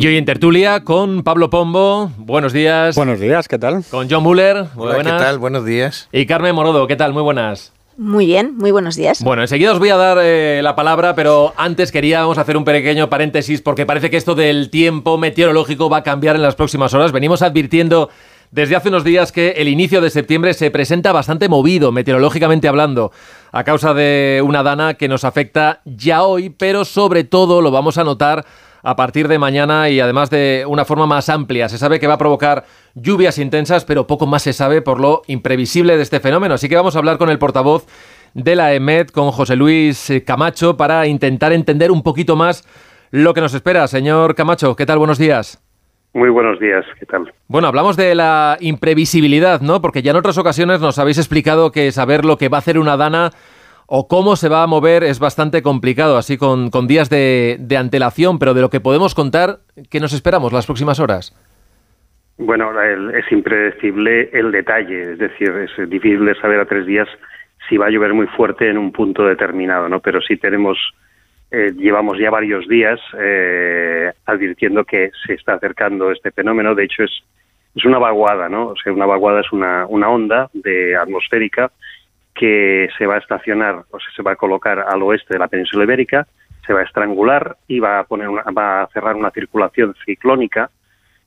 Y hoy en tertulia con Pablo Pombo. Buenos días. Buenos días, ¿qué tal? Con John Muller. Muy Hola, ¿qué tal? Buenos días. Y Carmen Morodo, ¿qué tal? Muy buenas. Muy bien, muy buenos días. Bueno, enseguida os voy a dar eh, la palabra, pero antes queríamos hacer un pequeño paréntesis porque parece que esto del tiempo meteorológico va a cambiar en las próximas horas. Venimos advirtiendo desde hace unos días que el inicio de septiembre se presenta bastante movido, meteorológicamente hablando, a causa de una dana que nos afecta ya hoy, pero sobre todo lo vamos a notar a partir de mañana y además de una forma más amplia. Se sabe que va a provocar lluvias intensas, pero poco más se sabe por lo imprevisible de este fenómeno. Así que vamos a hablar con el portavoz de la EMET, con José Luis Camacho, para intentar entender un poquito más lo que nos espera. Señor Camacho, ¿qué tal? Buenos días. Muy buenos días, ¿qué tal? Bueno, hablamos de la imprevisibilidad, ¿no? Porque ya en otras ocasiones nos habéis explicado que saber lo que va a hacer una dana o cómo se va a mover es bastante complicado, así con, días de, antelación, pero de lo que podemos contar, ¿qué nos esperamos las próximas horas? Bueno, es impredecible el detalle, es decir, es difícil de saber a tres días si va a llover muy fuerte en un punto determinado, ¿no? Pero sí tenemos, eh, llevamos ya varios días eh, advirtiendo que se está acercando este fenómeno. De hecho, es, es una vaguada, ¿no? O sea, una vaguada es una, una onda de atmosférica que se va a estacionar, o sea, se va a colocar al oeste de la península ibérica, se va a estrangular y va a poner va a cerrar una circulación ciclónica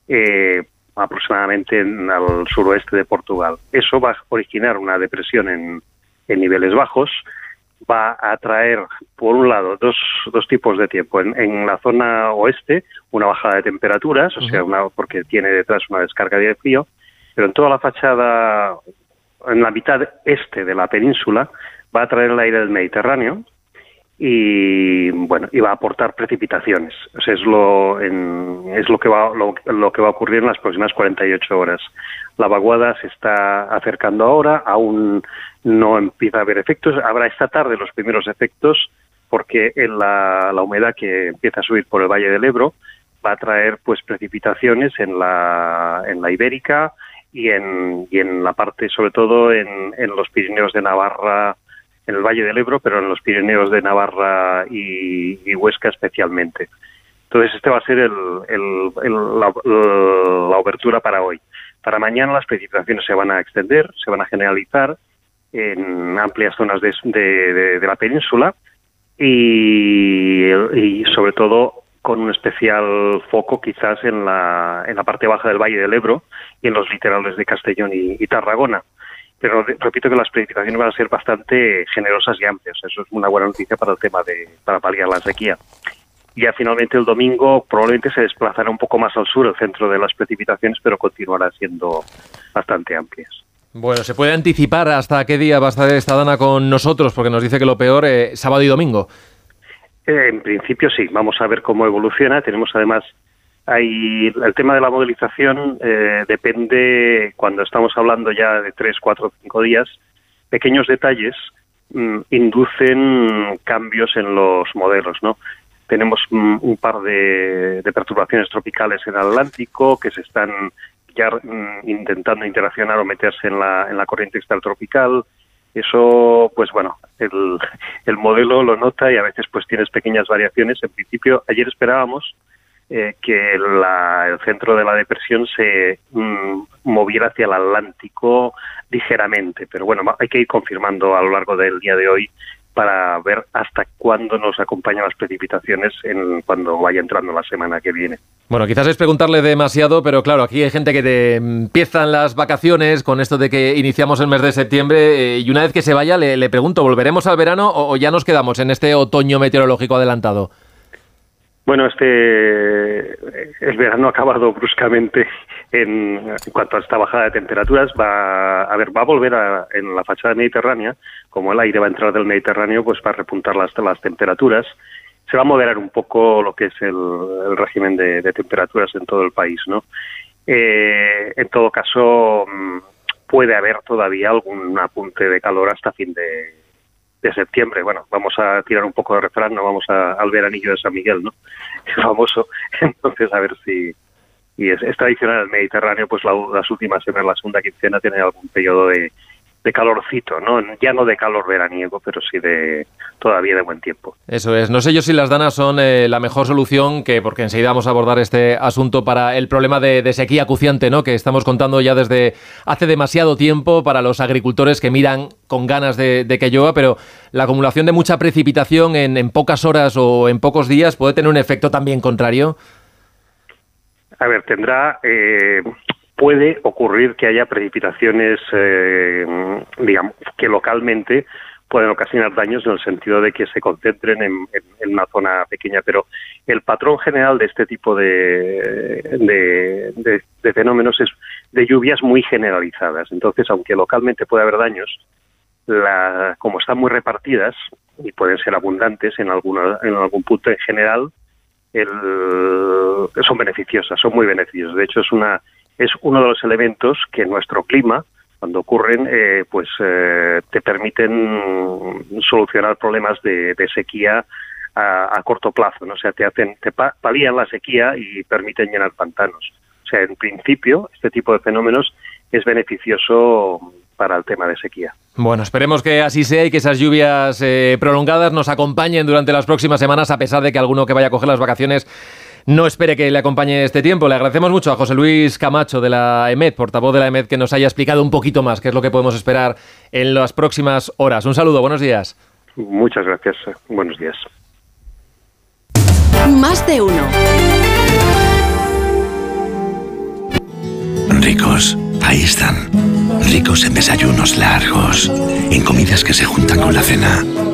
eh, aproximadamente en, al suroeste de Portugal. Eso va a originar una depresión en, en niveles bajos, va a traer, por un lado, dos, dos tipos de tiempo. En, la zona oeste, una bajada de temperaturas, o sea, una, porque tiene detrás una descarga de frío, pero en toda la fachada en la mitad este de la península, va a traer el aire del Mediterráneo y bueno y va a aportar precipitaciones. es lo es lo que va lo, que va a ocurrir en las próximas 48 horas. La vaguada se está acercando ahora, aún no empieza a haber efectos. Habrá esta tarde los primeros efectos porque en la, la humedad que empieza a subir por el Valle del Ebro va a traer pues precipitaciones en la en la Ibérica y en, y en la parte, sobre todo en, en los Pirineos de Navarra, en el Valle del Ebro, pero en los Pirineos de Navarra y, Huesca especialmente. Entonces, este va a ser el, el, la, la, obertura para hoy. Para mañana las precipitaciones se van a extender, se van a generalizar en amplias zonas de, de, de la península y, y, sobre todo con un especial foco quizás en la, en la parte baja del Valle del Ebro y en los litorales de Castellón y, Tarragona. Pero repito que las precipitaciones van a ser bastante generosas y amplias. Eso es una buena noticia para el tema de para paliar la sequía. Ya finalmente el domingo probablemente se desplazará un poco más al sur el centro de las precipitaciones, pero continuará siendo bastante amplias. Bueno, ¿se puede anticipar hasta qué día va a estar esta dana con nosotros? Porque nos dice que lo peor, es sábado y domingo. Eh, en principio sí, vamos a ver cómo evoluciona. Tenemos además ahí el tema de la modelización eh, depende cuando estamos hablando ya de tres, cuatro, cinco días. Pequeños detalles mm, inducen cambios en los modelos, ¿no? Tenemos mm, un par de, perturbaciones tropicales en el Atlántico que se están ya mm, intentando interaccionar o meterse en la, en la corriente extratropical. Eso, pues bueno, el, el modelo lo nota y a veces pues tienes pequeñas variaciones. En principio, ayer esperábamos eh, que el centro de la depresión se mm, moviera hacia el Atlántico ligeramente, pero bueno, hay que ir confirmando a lo largo del día de hoy para ver hasta cuándo nos acompañan las precipitaciones en cuando vaya entrando la semana que viene. Bueno, quizás es preguntarle demasiado, pero claro, aquí hay gente que te empiezan las vacaciones con esto de que iniciamos el mes de septiembre eh, y una vez que se vaya le, pregunto, ¿volveremos al verano o, ya nos quedamos en este otoño meteorológico adelantado? Bueno, este el verano ha acabado bruscamente en, cuanto a esta bajada de temperaturas. Va a ver, va a volver a, en la fachada mediterránea, como el aire va a entrar del Mediterráneo, pues va a repuntar las, las temperaturas. Se va a moderar un poco lo que es el, régimen de, temperaturas en todo el país, ¿no? Eh, en todo caso, mm, puede haber todavía algún apunte de calor hasta fin de, de septiembre. Bueno, vamos a tirar un poco de refrán, no vamos a, al veranillo de San Miguel, ¿no? Es famoso. Entonces, a ver si... Y es, tradicional el Mediterráneo, pues las últimas semanas, la segunda quincena, tiene algún periodo de, de calorcito, ¿no? Ya no de calor veraniego, pero sí de todavía de buen tiempo. Eso es. No sé yo si las danas son eh, la mejor solución, que porque enseguida vamos a abordar este asunto para el problema de, sequía acuciante, ¿no? Que estamos contando ya desde hace demasiado tiempo para los agricultores que miran con ganas de, que llueva, pero la acumulación de mucha precipitación en, pocas horas o en pocos días puede tener un efecto también contrario. A ver, tendrá eh, puede ocurrir que haya precipitaciones, eh, digamos, que localmente pueden ocasionar daños en el sentido de que se concentren en, una zona pequeña, pero el patrón general de este tipo de, de, fenómenos es de lluvias muy generalizadas. Entonces, aunque localmente puede haber daños, la, como están muy repartidas y pueden ser abundantes en, alguna, en algún punto en general, el, son beneficiosas, son muy beneficiosas. De hecho, es una es uno de los elementos que nuestro clima, cuando ocurren, eh, pues eh, te permiten solucionar problemas de, sequía a, corto plazo, ¿no? O sea, te hacen, te palían la sequía y permiten llenar pantanos. O sea, en principio, este tipo de fenómenos es beneficioso para el tema de sequía. Bueno, esperemos que así sea y que esas lluvias eh, prolongadas nos acompañen durante las próximas semanas, a pesar de que alguno que vaya a coger las vacaciones no espere que le acompañe este tiempo. Le agradecemos mucho a José Luis Camacho de la EMED, portavoz de la EMED, que nos haya explicado un poquito más qué es lo que podemos esperar en las próximas horas. Un saludo, buenos días. Muchas gracias, buenos días. Más de uno. Ricos, ahí están. Ricos en desayunos largos, en comidas que se juntan con la cena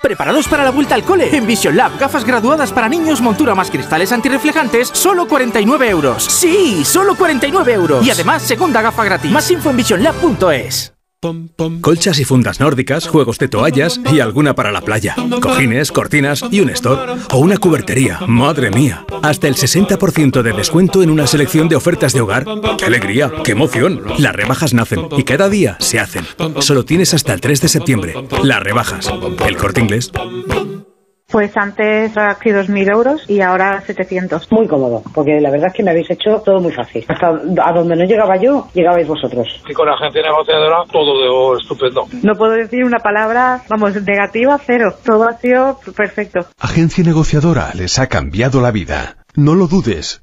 ¿Preparados para la vuelta al cole? En Vision Lab, gafas graduadas para niños, montura más cristales antirreflejantes, solo 49 euros. ¡Sí! ¡Solo 49 euros! Y además, segunda gafa gratis. Más info en visionlab.es. Colchas y fundas nórdicas, juegos de toallas y alguna para la playa. Cojines, cortinas y un store. O una cubertería. ¡Madre mía! Hasta el 60% de descuento en una selección de ofertas de hogar. ¡Qué alegría! ¡Qué emoción! Las rebajas nacen y cada día se hacen. Solo tienes hasta el 3 de septiembre. Las rebajas. El corte inglés. Pues antes aquí 2.000 euros y ahora 700. Muy cómodo, porque la verdad es que me habéis hecho todo muy fácil. Hasta a donde no llegaba yo, llegabais vosotros. Y con la agencia negociadora todo de estupendo. No puedo decir una palabra, vamos, negativa, cero. Todo ha sido perfecto. Agencia negociadora les ha cambiado la vida. No lo dudes.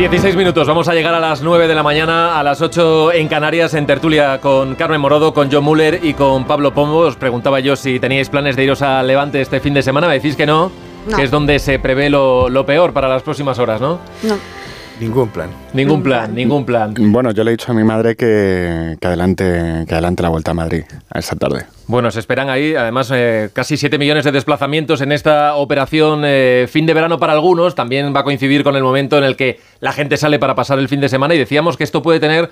16 minutos vamos a llegar a las 9 de la mañana, a las 8 en Canarias, en tertulia con Carmen Morodo, con John Muller y con Pablo Pombo. Os preguntaba yo si teníais planes de iros a Levante este fin de semana. Me decís que no, que es donde se prevé lo, lo peor para las próximas horas, ¿no? No. Ningún plan. Ningún plan, ningún plan. Bueno, yo le he dicho a mi madre que, adelante, que adelante la vuelta a Madrid a esta tarde. Bueno, se esperan ahí, además, eh, casi 7 millones de desplazamientos en esta operación eh, fin de verano para algunos. También va a coincidir con el momento en el que la gente sale para pasar el fin de semana y decíamos que esto puede tener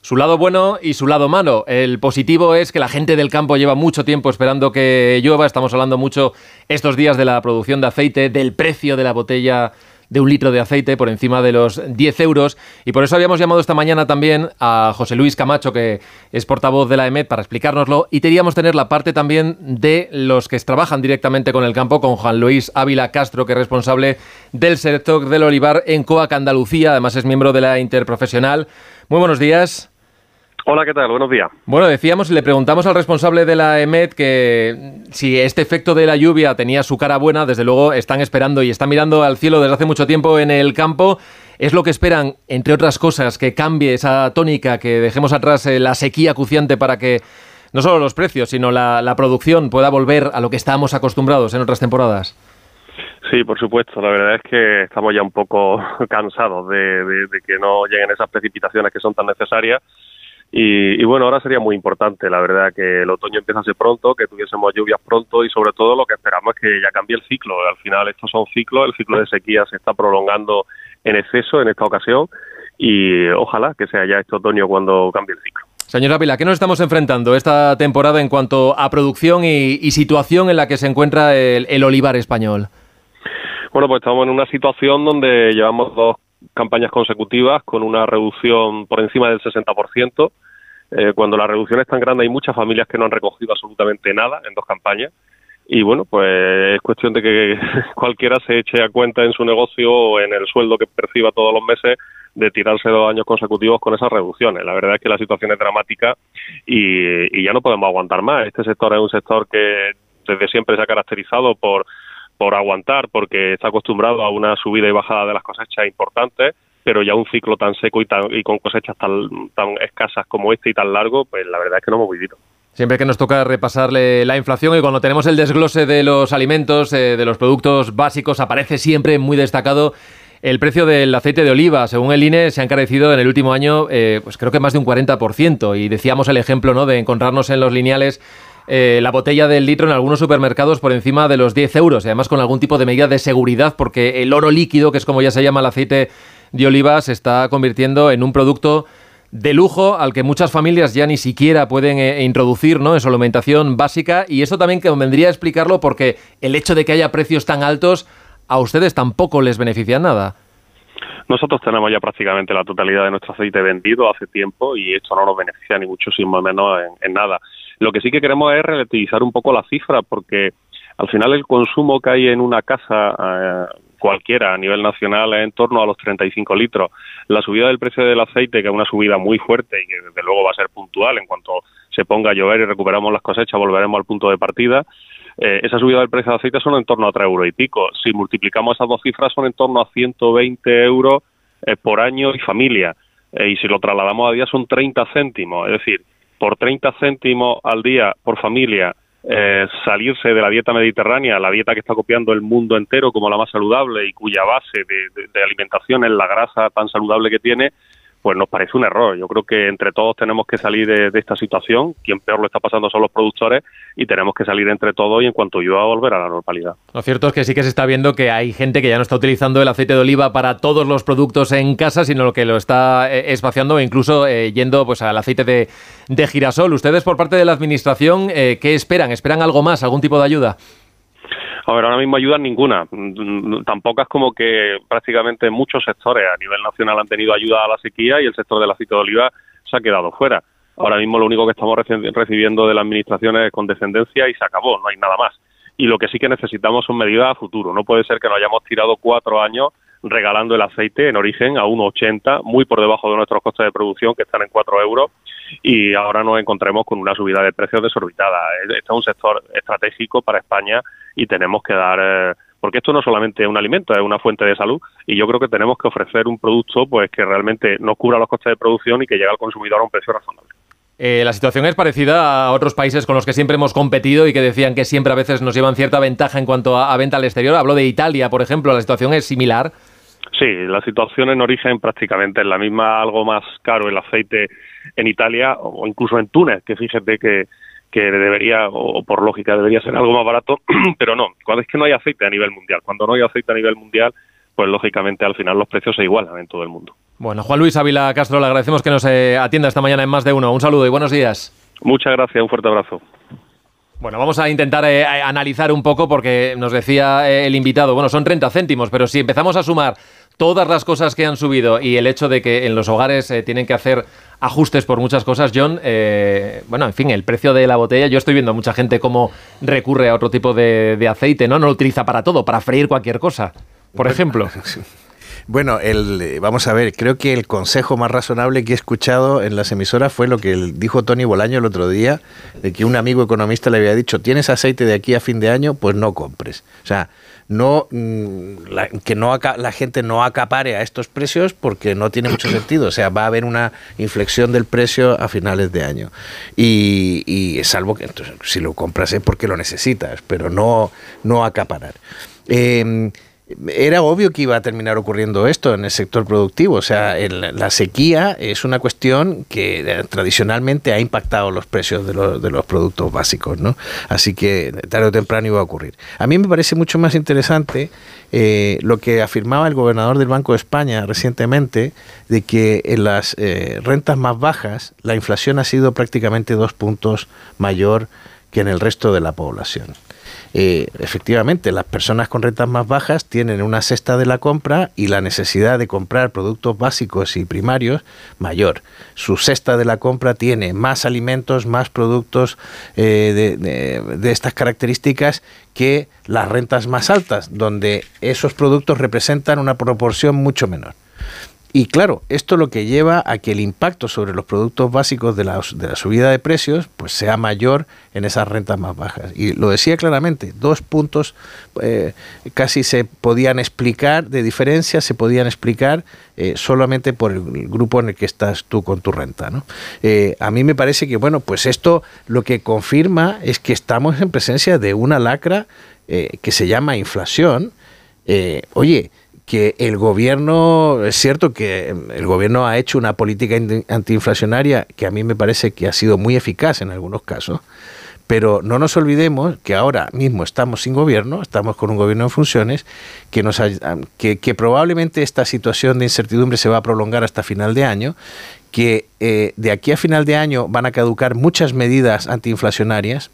su lado bueno y su lado malo. El positivo es que la gente del campo lleva mucho tiempo esperando que llueva. Estamos hablando mucho estos días de la producción de aceite, del precio de la botella de un litro de aceite por encima de los 10 euros. Y por eso habíamos llamado esta mañana también a José Luis Camacho, que es portavoz de la EMET, para explicárnoslo. Y queríamos tener la parte también de los que trabajan directamente con el campo, con Juan Luis Ávila Castro, que es responsable del sector del olivar en Coac, Andalucía. Además es miembro de la Interprofesional. Muy buenos días. Hola, ¿qué tal? Buenos días. Bueno, decíamos, le preguntamos al responsable de la EMET que si este efecto de la lluvia tenía su cara buena, desde luego están esperando y están mirando al cielo desde hace mucho tiempo en el campo. Es lo que esperan, entre otras cosas, que cambie esa tónica, que dejemos atrás eh, la sequía acuciante para que no solo los precios, sino la, producción pueda volver a lo que estábamos acostumbrados en otras temporadas. Sí, por supuesto. La verdad es que estamos ya un poco cansados de que no lleguen esas precipitaciones que son tan necesarias y, bueno, ahora sería muy importante, la verdad, que el otoño empiezase pronto, que tuviésemos lluvias pronto y sobre todo lo que esperamos es que ya cambie el ciclo. Al final estos son ciclos, el ciclo de sequía se está prolongando en exceso en esta ocasión y ojalá que sea ya este otoño cuando cambie el ciclo. Señora Ávila, ¿qué nos estamos enfrentando esta temporada en cuanto a producción y, situación en la que se encuentra el, el olivar español? Bueno, pues estamos en una situación donde llevamos dos campañas consecutivas con una reducción por encima del 60%. Eh, cuando la reducción es tan grande hay muchas familias que no han recogido absolutamente nada en dos campañas. Y bueno, pues es cuestión de que cualquiera se eche a cuenta en su negocio o en el sueldo que perciba todos los meses de tirarse dos años consecutivos con esas reducciones. La verdad es que la situación es dramática y, y ya no podemos aguantar más. Este sector es un sector que desde siempre se ha caracterizado por por aguantar, porque está acostumbrado a una subida y bajada de las cosechas importantes, pero ya un ciclo tan seco y, tan, y con cosechas tan, tan escasas como este y tan largo, pues la verdad es que no hemos vivido. Siempre que nos toca repasarle la inflación y cuando tenemos el desglose de los alimentos, eh, de los productos básicos, aparece siempre muy destacado el precio del aceite de oliva. Según el INE, se ha encarecido en el último año, eh, pues creo que más de un 40%. Y decíamos el ejemplo ¿no? de encontrarnos en los lineales eh, la botella del litro en algunos supermercados por encima de los 10 euros y además con algún tipo de medida de seguridad porque el oro líquido, que es como ya se llama el aceite de oliva, se está convirtiendo en un producto de lujo al que muchas familias ya ni siquiera pueden eh, introducir ¿no? en su alimentación básica y eso también que vendría a explicarlo porque el hecho de que haya precios tan altos a ustedes tampoco les beneficia nada. Nosotros tenemos ya prácticamente la totalidad de nuestro aceite vendido hace tiempo y esto no nos beneficia ni muchísimo menos en nada. Lo que sí que queremos es relativizar un poco la cifra, porque al final el consumo que hay en una casa eh, cualquiera a nivel nacional es en torno a los 35 litros. La subida del precio del aceite, que es una subida muy fuerte y que desde luego va a ser puntual en cuanto se ponga a llover y recuperamos las cosechas, volveremos al punto de partida. Eh, esa subida del precio del aceite son en torno a 3 euros y pico. Si multiplicamos esas dos cifras son en torno a 120 euros eh, por año y familia. y si lo trasladamos a día son 30 céntimos. Es decir, por 30 céntimos al día por familia eh, salirse de la dieta mediterránea, la dieta que está copiando el mundo entero como la más saludable y cuya base de alimentación es la grasa tan saludable que tiene, pues nos parece un error. Yo creo que entre todos tenemos que salir de, esta situación. Quien peor lo está pasando son los productores y tenemos que salir entre todos y en cuanto yo a volver a la normalidad. Lo cierto es que sí que se está viendo que hay gente que ya no está utilizando el aceite de oliva para todos los productos en casa, sino lo que lo está eh, espaciando e incluso eh, yendo pues al aceite de, girasol. Ustedes por parte de la administración, eh, ¿qué esperan? ¿Esperan algo más? ¿Algún tipo de ayuda? A ver, ahora mismo ayuda ninguna. Tampoco es como que prácticamente muchos sectores a nivel nacional han tenido ayuda a la sequía y el sector del aceite de oliva se ha quedado fuera. Ahora mismo lo único que estamos recibiendo de la administración es condescendencia y se acabó, no hay nada más. Y lo que sí que necesitamos son medidas a futuro. No puede ser que nos hayamos tirado cuatro años regalando el aceite en origen a 1,80, muy por debajo de nuestros costes de producción, que están en 4 euros, y ahora nos encontremos con una subida de precios desorbitada. Este es un sector estratégico para España y tenemos que dar eh, porque esto no solamente es un alimento, es una fuente de salud y yo creo que tenemos que ofrecer un producto pues que realmente no cubra los costes de producción y que llegue al consumidor a un precio razonable. Eh, la situación es parecida a otros países con los que siempre hemos competido y que decían que siempre a veces nos llevan cierta ventaja en cuanto a, venta al exterior. Hablo de Italia, por ejemplo. ¿La situación es similar? Sí, la situación en origen prácticamente es la misma, algo más caro el aceite en Italia o incluso en Túnez, que fíjate que, que debería, o por lógica, debería ser algo más barato, pero no, cuando es que no hay aceite a nivel mundial. Cuando no hay aceite a nivel mundial, pues lógicamente al final los precios se igualan en todo el mundo. Bueno, Juan Luis Ávila Castro, le agradecemos que nos eh, atienda esta mañana en más de uno. Un saludo y buenos días. Muchas gracias, un fuerte abrazo. Bueno, vamos a intentar eh, analizar un poco porque nos decía eh, el invitado, bueno, son 30 céntimos, pero si empezamos a sumar todas las cosas que han subido y el hecho de que en los hogares eh, tienen que hacer ajustes por muchas cosas, John, bueno, en fin, el precio de la botella, yo estoy viendo a mucha gente cómo recurre a otro tipo de, de aceite, ¿no? No lo utiliza para todo, para freír cualquier cosa, por ejemplo. Bueno, el, vamos a ver, creo que el consejo más razonable que he escuchado en las emisoras fue lo que dijo Tony Bolaño el otro día, de que un amigo economista le había dicho, tienes aceite de aquí a fin de año, pues no compres. O sea, no mm, que no la gente no acapare a estos precios porque no tiene mucho sentido. O sea, va a haber una inflexión del precio a finales de año. Y, y salvo que si lo compras es porque lo necesitas, pero no, no acaparar. Eh, era obvio que iba a terminar ocurriendo esto en el sector productivo. O sea, la sequía es una cuestión que eh, tradicionalmente ha impactado los precios de, los productos básicos, ¿no? Así que tarde o temprano iba a ocurrir. A mí me parece mucho más interesante eh, lo que afirmaba el gobernador del Banco de España recientemente, de que en las eh, rentas más bajas la inflación ha sido prácticamente dos puntos mayor que en el resto de la población. Eh, efectivamente, las personas con rentas más bajas tienen una cesta de la compra y la necesidad de comprar productos básicos y primarios mayor. Su cesta de la compra tiene más alimentos, más productos eh, de estas características que las rentas más altas, donde esos productos representan una proporción mucho menor. Y claro, esto lo que lleva a que el impacto sobre los productos básicos de la, de la, subida de precios pues sea mayor en esas rentas más bajas. Y lo decía claramente, dos puntos eh, casi se podían explicar de diferencia, se podían explicar eh, solamente por el grupo en el que estás tú con tu renta. ¿no? Eh, a mí me parece que, bueno, pues esto lo que confirma es que estamos en presencia de una lacra que se llama inflación. oye, que el gobierno, es cierto que el gobierno ha hecho una política antiinflacionaria que a mí me parece que ha sido muy eficaz en algunos casos, pero no nos olvidemos que ahora mismo estamos sin gobierno, estamos con un gobierno en funciones, que, nos, que, que probablemente esta situación de incertidumbre se va a prolongar hasta final de año, que eh, de aquí a final de año van a caducar muchas medidas antiinflacionarias,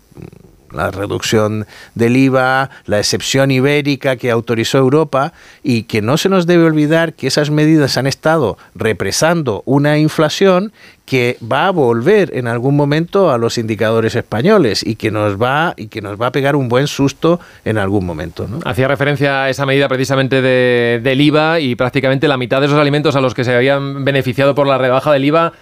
la reducción del IVA, la excepción ibérica que autorizó Europa y que no se nos debe olvidar que esas medidas han estado represando una inflación que va a volver en algún momento a los indicadores españoles y que nos va y que nos va a pegar un buen susto en algún momento. Hacía referencia a esa medida precisamente del IVA y prácticamente la mitad de esos alimentos a los que se habían beneficiado por la rebaja del IVA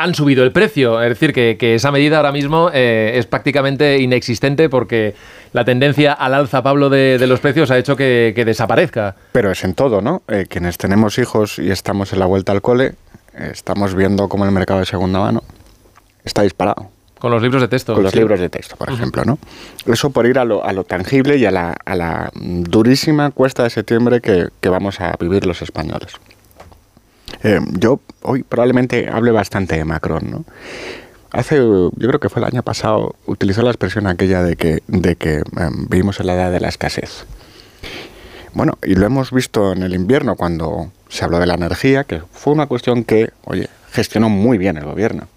han subido el precio. Es decir, que, esa medida ahora mismo eh, es prácticamente inexistente porque la tendencia al alza, Pablo, de, los precios ha hecho que, desaparezca. Pero es en todo, ¿no? Eh, quienes tenemos hijos y estamos en la vuelta al cole, eh, estamos viendo cómo el mercado de segunda mano está disparado. Con los libros de texto. Con los libros de texto, por ejemplo, ¿no? Eso por ir a lo, a lo tangible y a la, a la, durísima cuesta de septiembre que, que vamos a vivir los españoles. Eh, yo hoy probablemente hable bastante de Macron, ¿no? Hace, yo creo que fue el año pasado, utilizó la expresión aquella de que, de que em, vivimos en la edad de la escasez. Bueno, y lo hemos visto en el invierno cuando se habló de la energía, que fue una cuestión que, oye, gestionó muy bien el gobierno.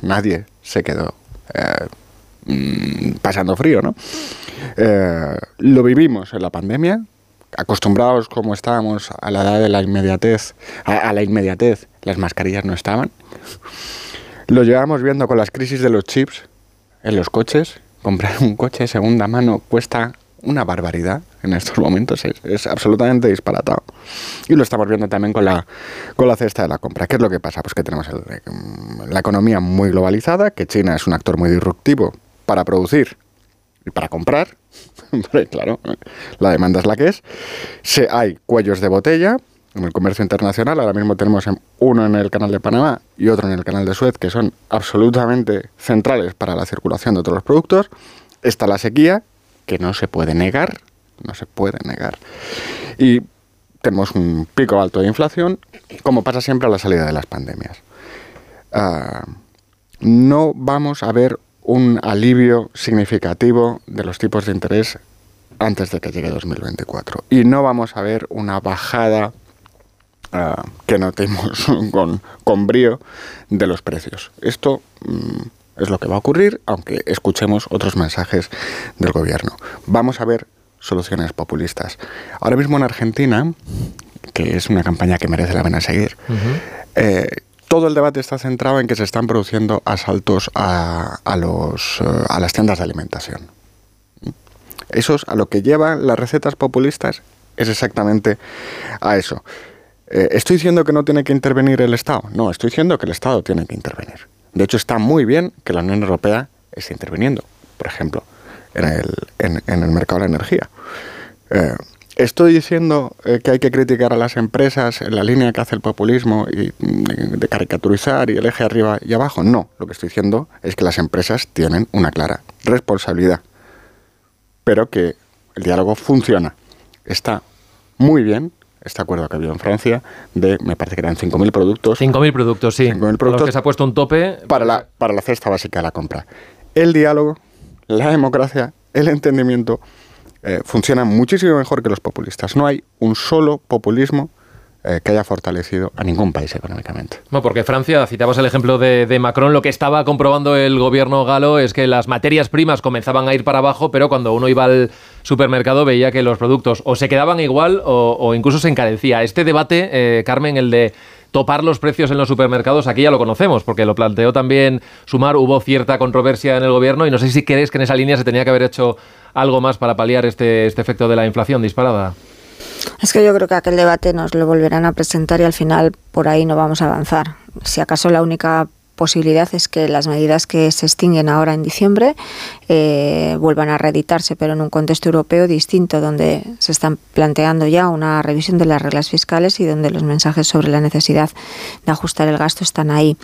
Nadie se quedó eh, mm, pasando frío, ¿no? Eh, lo vivimos en la pandemia, acostumbrados como estábamos a la edad de la inmediatez, a, la inmediatez, las mascarillas no estaban. Lo llevamos viendo con las crisis de los chips en los coches. Comprar un coche de segunda mano cuesta una barbaridad en estos momentos, es, absolutamente disparatado. Y lo estamos viendo también con la, con la cesta de la compra. ¿Qué es lo que pasa? Pues que tenemos la economía muy globalizada, que China es un actor muy disruptivo para producir para comprar, claro, la demanda es la que es. Se, hay cuellos de botella en el comercio internacional. Ahora mismo tenemos uno en el canal de Panamá y otro en el canal de Suez, que son absolutamente centrales para la circulación de otros los productos. Está la sequía, que no se puede negar, no se puede negar. Y tenemos un pico alto de inflación, como pasa siempre a la salida de las pandemias. Ah, no vamos a ver un alivio significativo de los tipos de interés antes de que llegue 2024. Y no vamos a ver una bajada uh, que notemos con, con, brío de los precios. Esto mm, es lo que va a ocurrir, aunque escuchemos otros mensajes del gobierno. Vamos a ver soluciones populistas. Ahora mismo en Argentina, que es una campaña que merece la pena seguir, eh, todo el debate está centrado en que se están produciendo asaltos a, eh, las tiendas de alimentación. Eso es a lo que llevan las recetas populistas, es exactamente a eso. Eh, ¿Estoy diciendo que no tiene que intervenir el Estado? No, estoy diciendo que el Estado tiene que intervenir. De hecho, está muy bien que la Unión Europea esté interviniendo, por ejemplo, en el, en, el mercado de la energía. Eh, ¿Estoy diciendo eh, que hay que criticar a las empresas en la línea que hace el populismo y mm, de caricaturizar y el eje arriba y abajo? No, lo que estoy diciendo es que las empresas tienen una clara responsabilidad, pero que el diálogo funciona. Está muy bien este acuerdo que ha habido en Francia de, me parece que eran 5.000 productos. 5.000 productos, sí. 5.000 productos. que se ha puesto un tope. Para la, para la cesta básica de la compra. El diálogo, la democracia, el entendimiento eh, funcionan muchísimo mejor que los populistas. No hay un solo populismo eh, que haya fortalecido a ningún país económicamente. No, porque Francia, citabas el ejemplo de, Macron, lo que estaba comprobando el gobierno galo es que las materias primas comenzaban a ir para abajo, pero cuando uno iba al supermercado veía que los productos o se quedaban igual o, incluso se encarecía. Este debate, eh, Carmen, el de topar los precios en los supermercados, aquí ya lo conocemos, porque lo planteó también Sumar, hubo cierta controversia en el gobierno y no sé si crees que en esa línea se tenía que haber hecho algo más para paliar este, este efecto de la inflación disparada. Es que yo creo que aquel debate nos lo volverán a presentar y al final por ahí no vamos a avanzar. Si acaso la única posibilidad es que las medidas que se extinguen ahora en diciembre eh, vuelvan a reeditarse, pero en un contexto europeo distinto, donde se están planteando ya una revisión de las reglas fiscales y donde los mensajes sobre la necesidad de ajustar el gasto están ahí.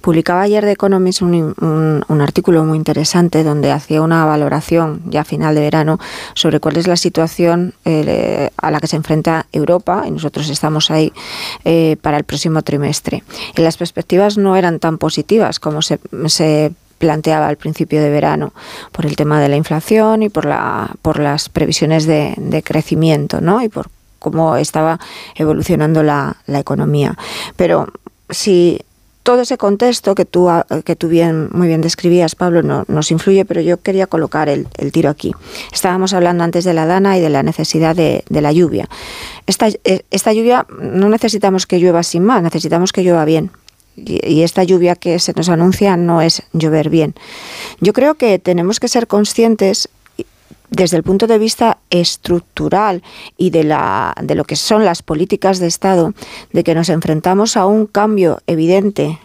Publicaba ayer The Economist un, artículo muy interesante donde hacía una valoración ya a final de verano sobre cuál es la situación eh, a la que se enfrenta Europa, y nosotros estamos ahí eh, para el próximo trimestre. Y las perspectivas no eran tan positivas positivas, como se, se planteaba al principio de verano, por el tema de la inflación y por, la, por las previsiones de, de crecimiento, ¿no? Y por cómo estaba evolucionando la, la economía. Pero si todo ese contexto que tú, que tú bien, muy bien describías, Pablo, no, nos influye, pero yo quería colocar el, el, tiro aquí. Estábamos hablando antes de la dana y de la necesidad de, de la lluvia. Esta, eh, esta lluvia no necesitamos que llueva sin más, necesitamos que llueva bien y esta lluvia que se nos anuncia no es llover bien. Yo creo que tenemos que ser conscientes desde el punto de vista estructural y de, la, de lo que son las políticas de Estado, de que nos enfrentamos a un cambio evidente,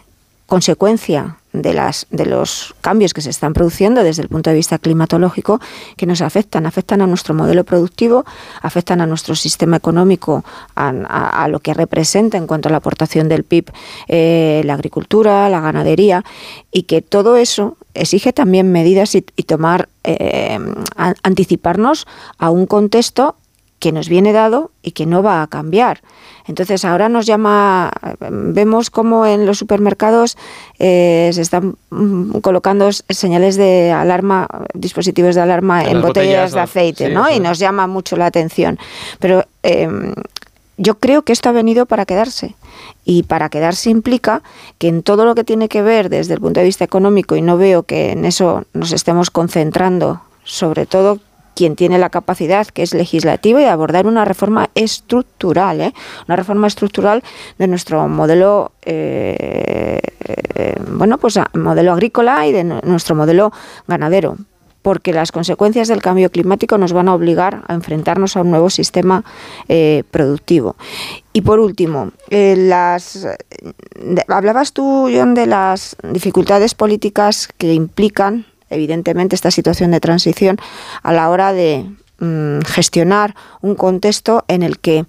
consecuencia de, las, de los cambios que se están produciendo desde el punto de vista climatológico que nos afectan, afectan a nuestro modelo productivo, afectan a nuestro sistema económico, a, lo que representa en cuanto a la aportación del PIB eh, la agricultura, la ganadería, y que todo eso exige también medidas y, tomar, eh, anticiparnos a un contexto que nos viene dado y que no va a cambiar. Entonces ahora nos llama, vemos como en los supermercados eh, se están mm, colocando señales de alarma, dispositivos de alarma en, botellas, de aceite, ¿no? Y nos llama mucho la atención. Pero em, yo creo que esto ha venido para quedarse. Y para quedarse implica que en todo lo que tiene que ver desde el punto de vista económico, y no veo que en eso nos estemos concentrando, sobre todo quien tiene la capacidad, que es legislativa, y abordar una reforma estructural, ¿eh? una reforma estructural de nuestro modelo, eh, eh, bueno, pues modelo agrícola y de nuestro modelo ganadero porque las consecuencias del cambio climático nos van a obligar a enfrentarnos a un nuevo sistema productivo. Y por último, las, hablabas tú, John, de las dificultades políticas que implican evidentemente, esta situación de transición a la hora de mm, gestionar un contexto en el que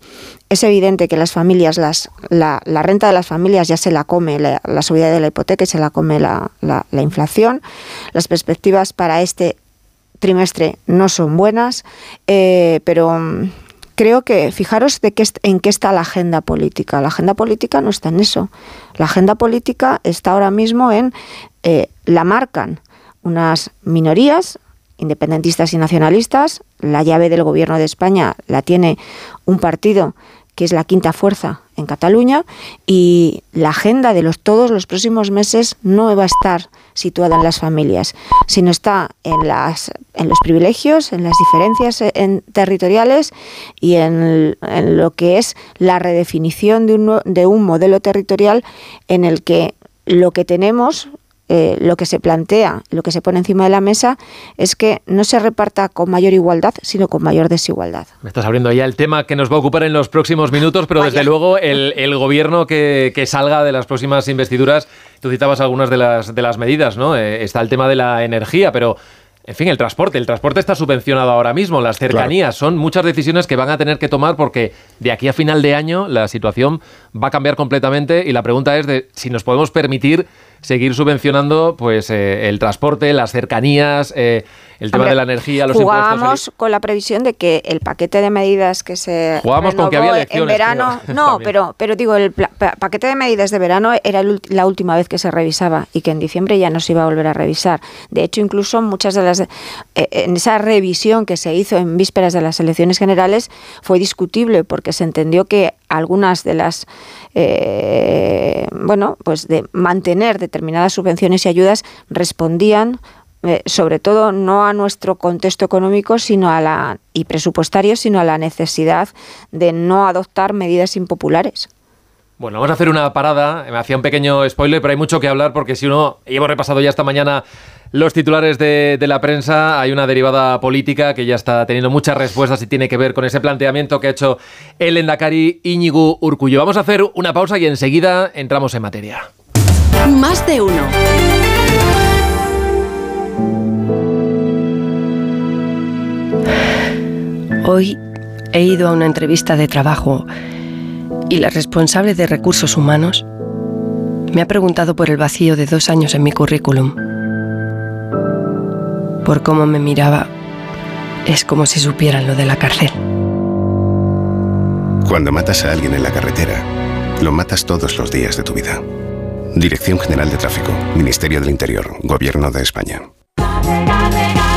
es evidente que las familias, las, la, renta de las familias ya se la come la, subida de la hipoteca y se la come la, inflación. Las perspectivas para este trimestre no son buenas, eh, pero mm, creo que fijaros de qué, en qué está la agenda política. La agenda política no está en eso. La agenda política está ahora mismo en eh, la marcan unas minorías independentistas y nacionalistas. La llave del gobierno de España la tiene un partido que es la quinta fuerza en Cataluña y la agenda de los todos los próximos meses no va a estar situada en las familias, sino está en, las, en los privilegios, en las diferencias en, territoriales y en, en, lo que es la redefinición de un, de un modelo territorial en el que lo que tenemos eh, lo que se plantea, lo que se pone encima de la mesa es que no se reparta con mayor igualdad, sino con mayor desigualdad. Me estás abriendo ya el tema que nos va a ocupar en los próximos minutos, pero desde luego el, gobierno que, salga de las próximas investiduras, tú citabas algunas de las, de las medidas, ¿no? Eh, está el tema de la energía, pero en fin, el transporte. El transporte está subvencionado ahora mismo. Las cercanías son muchas decisiones que van a tener que tomar porque de aquí a final de año la situación va a cambiar completamente y la pregunta es de si nos podemos permitir seguir subvencionando pues eh, el transporte, las cercanías, eh, el tema de la energía, los jugábamos con la previsión de que el paquete de medidas que se jugábamos con que había elecciones en verano, no, pero pero digo el paquete de medidas de verano era la última vez que se revisaba y que en diciembre ya no se iba a volver a revisar. De hecho, incluso muchas de las eh, en esa revisión que se hizo en vísperas de las elecciones generales fue discutible porque se entendió que algunas de las bueno, pues de mantener determinadas subvenciones y ayudas respondían eh, sobre todo no a nuestro contexto económico sino a la y presupuestario sino a la necesidad de no adoptar medidas impopulares. Bueno, vamos a hacer una parada. Me hacía un pequeño spoiler, pero hay mucho que hablar porque si uno, y hemos repasado ya esta mañana los titulares de, de, la prensa, hay una derivada política que ya está teniendo muchas respuestas y tiene que ver con ese planteamiento que ha hecho el Endacari Íñigo Urcullo. Vamos a hacer una pausa y enseguida entramos en materia. Más de uno. Hoy he ido a una entrevista de trabajo y la responsable de recursos humanos me ha preguntado por el vacío de dos años en mi currículum. Por cómo me miraba, es como si supieran lo de la cárcel. Cuando matas a alguien en la carretera, lo matas todos los días de tu vida. Dirección General de Tráfico, Ministerio del Interior, Gobierno de España.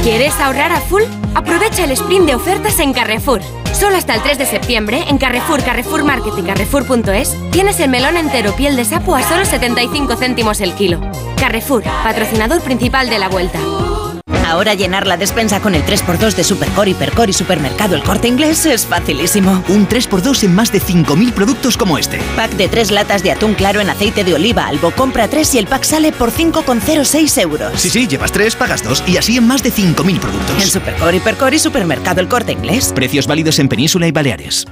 ¿Quieres ahorrar a full? Aprovecha el sprint de ofertas en Carrefour. Solo hasta el 3 de septiembre, en Carrefour, Carrefour Market y Carrefour.es, tienes el melón entero piel de sapo a solo 75 céntimos el kilo. Carrefour, patrocinador principal de la vuelta. Ahora llenar la despensa con el 3x2 de Supercore, Hipercore y Supermercado El Corte Inglés es facilísimo. Un 3x2 en más de 5.000 productos como este. Pack de 3 latas de atún claro en aceite de oliva Albo. Compra 3 y el pack sale por 5,06 euros. Sí, sí, llevas 3, pagas 2 y así en más de 5.000 productos. En Supercore, Hipercore y Supermercado El Corte Inglés. Precios válidos en Península y Baleares.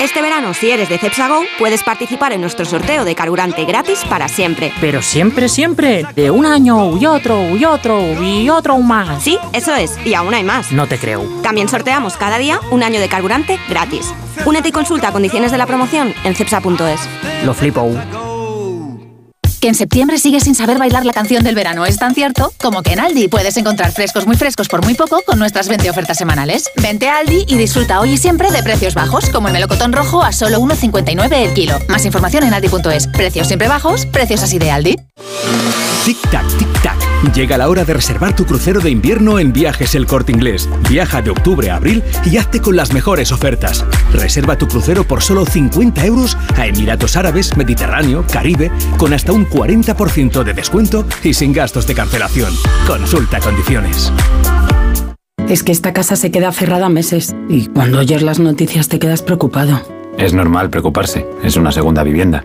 Este verano, si eres de Cepsago, puedes participar en nuestro sorteo de carburante gratis para siempre. Pero siempre, siempre, de un año y otro y otro y otro más. Sí, eso es, y aún hay más. No te creo. También sorteamos cada día un año de carburante gratis. Únete y consulta condiciones de la promoción en cepsa.es. Lo flipo. Que en septiembre sigues sin saber bailar la canción del verano es tan cierto como que en Aldi puedes encontrar frescos muy frescos por muy poco con nuestras 20 ofertas semanales. Vente a Aldi y disfruta hoy y siempre de precios bajos, como el melocotón rojo a solo 1,59 el kilo. Más información en aldi.es. Precios siempre bajos, precios así de Aldi. Tic-tac, tic-tac. Llega la hora de reservar tu crucero de invierno en Viajes El Corte Inglés. Viaja de octubre a abril y hazte con las mejores ofertas. Reserva tu crucero por solo 50 euros a Emiratos Árabes, Mediterráneo, Caribe, con hasta un 40% de descuento y sin gastos de cancelación. Consulta condiciones. Es que esta casa se queda cerrada meses y cuando oyes las noticias te quedas preocupado. Es normal preocuparse, es una segunda vivienda.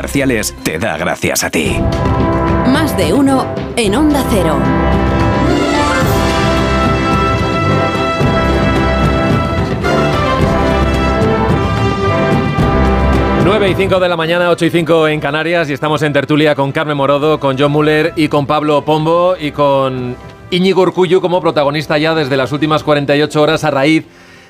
te da gracias a ti. Más de uno en Onda Cero. 9 y 5 de la mañana, 8 y 5 en Canarias y estamos en tertulia con Carmen Morodo, con John Muller y con Pablo Pombo y con Íñigo Urcullu como protagonista ya desde las últimas 48 horas a raíz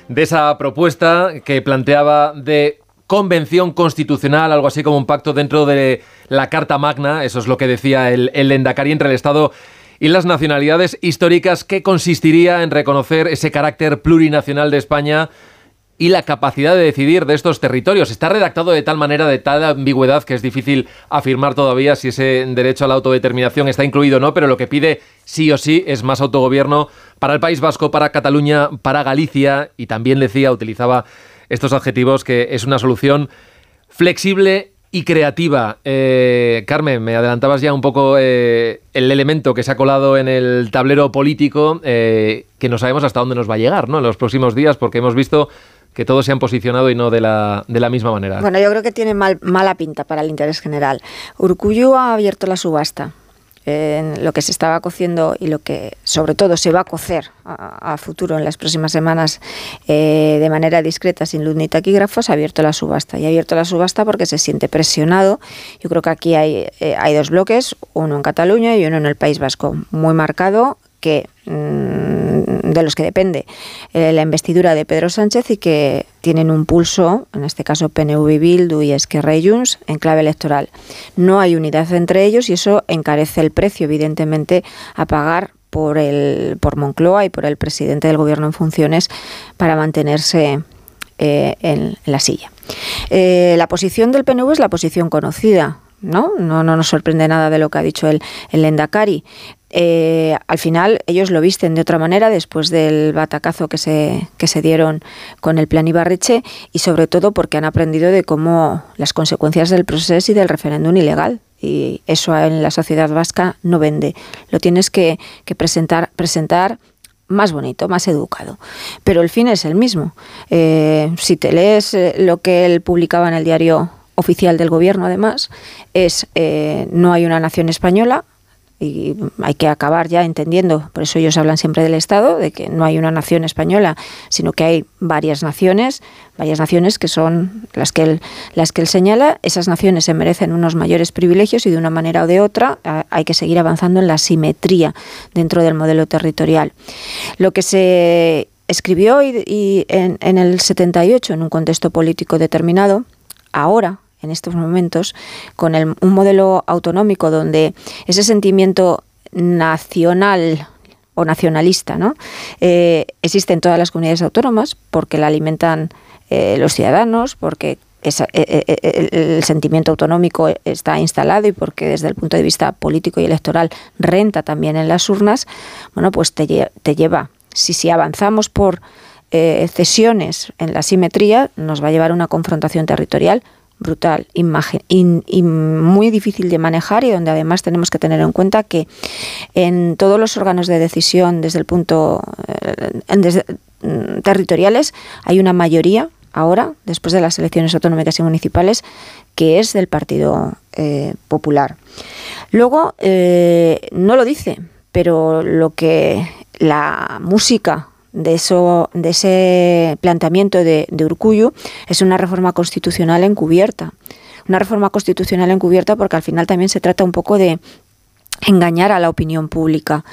de esa propuesta que planteaba de convención constitucional, algo así como un pacto dentro de la Carta Magna, eso es lo que decía el, el entre el Estado y las nacionalidades históricas, que consistiría en reconocer ese carácter plurinacional de España y la capacidad de decidir de estos territorios. Está redactado de tal manera, de tal ambigüedad, que es difícil afirmar todavía si ese derecho a la autodeterminación está incluido o no, pero lo que pide sí o sí es más autogobierno para el País Vasco, para Cataluña, para Galicia, y también decía, utilizaba estos adjetivos, que es una solución flexible y creativa. Eh, Carmen, me adelantabas ya un poco eh, el elemento que se ha colado en el tablero político, eh, que no sabemos hasta dónde nos va a llegar ¿no? en los próximos días, porque hemos visto que todos se han posicionado y no de la, de la misma manera. Bueno, yo creo que tiene mal, mala pinta para el interés general. Urcuyu ha abierto la subasta en lo que se estaba cociendo y lo que sobre todo se va a cocer a, futuro en las próximas semanas eh, de manera discreta, sin luz ni taquígrafos, ha abierto la subasta. Y ha abierto la subasta porque se siente presionado. Yo creo que aquí hay, eh, hay dos bloques, uno en Cataluña y uno en el País Vasco, muy marcado que mm, de los que depende eh, la investidura de Pedro Sánchez y que tienen un pulso, en este caso PNV Bildu y Esquerra y Junts, en clave electoral. No hay unidad entre ellos y eso encarece el precio, evidentemente, a pagar por el por Moncloa y por el presidente del gobierno en funciones para mantenerse eh, en, la silla. Eh, la posición del PNV es la posición conocida. ¿no? No, no nos sorprende nada de lo que ha dicho el, el Endacari. Eh, al final ellos lo visten de otra manera después del batacazo que se, que se dieron con el plan Ibarreche y sobre todo porque han aprendido de cómo las consecuencias del proceso y del referéndum ilegal. Y eso en la sociedad vasca no vende. Lo tienes que, presentar, presentar más bonito, más educado. Pero el fin es el mismo. Eh, si te lees eh, lo que él publicaba en el diario oficial del gobierno, además, es no hay una nación española, y hay que acabar ya entendiendo, por eso ellos hablan siempre del Estado, de que no hay una nación española, sino que hay varias naciones, varias naciones que son las que él, las que él señala, esas naciones se merecen unos mayores privilegios y de una manera o de otra hay que seguir avanzando en la simetría dentro del modelo territorial. Lo que se escribió y, en, en el 78 en un contexto político determinado, ahora en estos momentos con un modelo autonómico donde ese sentimiento nacional o nacionalista ¿no? Eh, existe en todas las comunidades autónomas porque la alimentan eh, los ciudadanos, porque eh, el sentimiento autonómico está instalado y porque desde el punto de vista político y electoral renta también en las urnas, bueno, pues te, te lleva, si, si avanzamos por cesiones en la simetría, nos va a llevar a una confrontación territorial brutal, imagen, muy difícil de manejar y donde además tenemos que tener en cuenta que en todos los órganos de decisión desde el punto eh, mm, territoriales hay una mayoría ahora, después de las elecciones autonómicas y municipales, que es del Partido eh, Popular. Luego, eh, no lo dice, pero lo que la música de, eso, de ese planteamiento de, de es una reforma constitucional encubierta. Una reforma constitucional encubierta porque al final también se trata un poco de engañar a la opinión pública.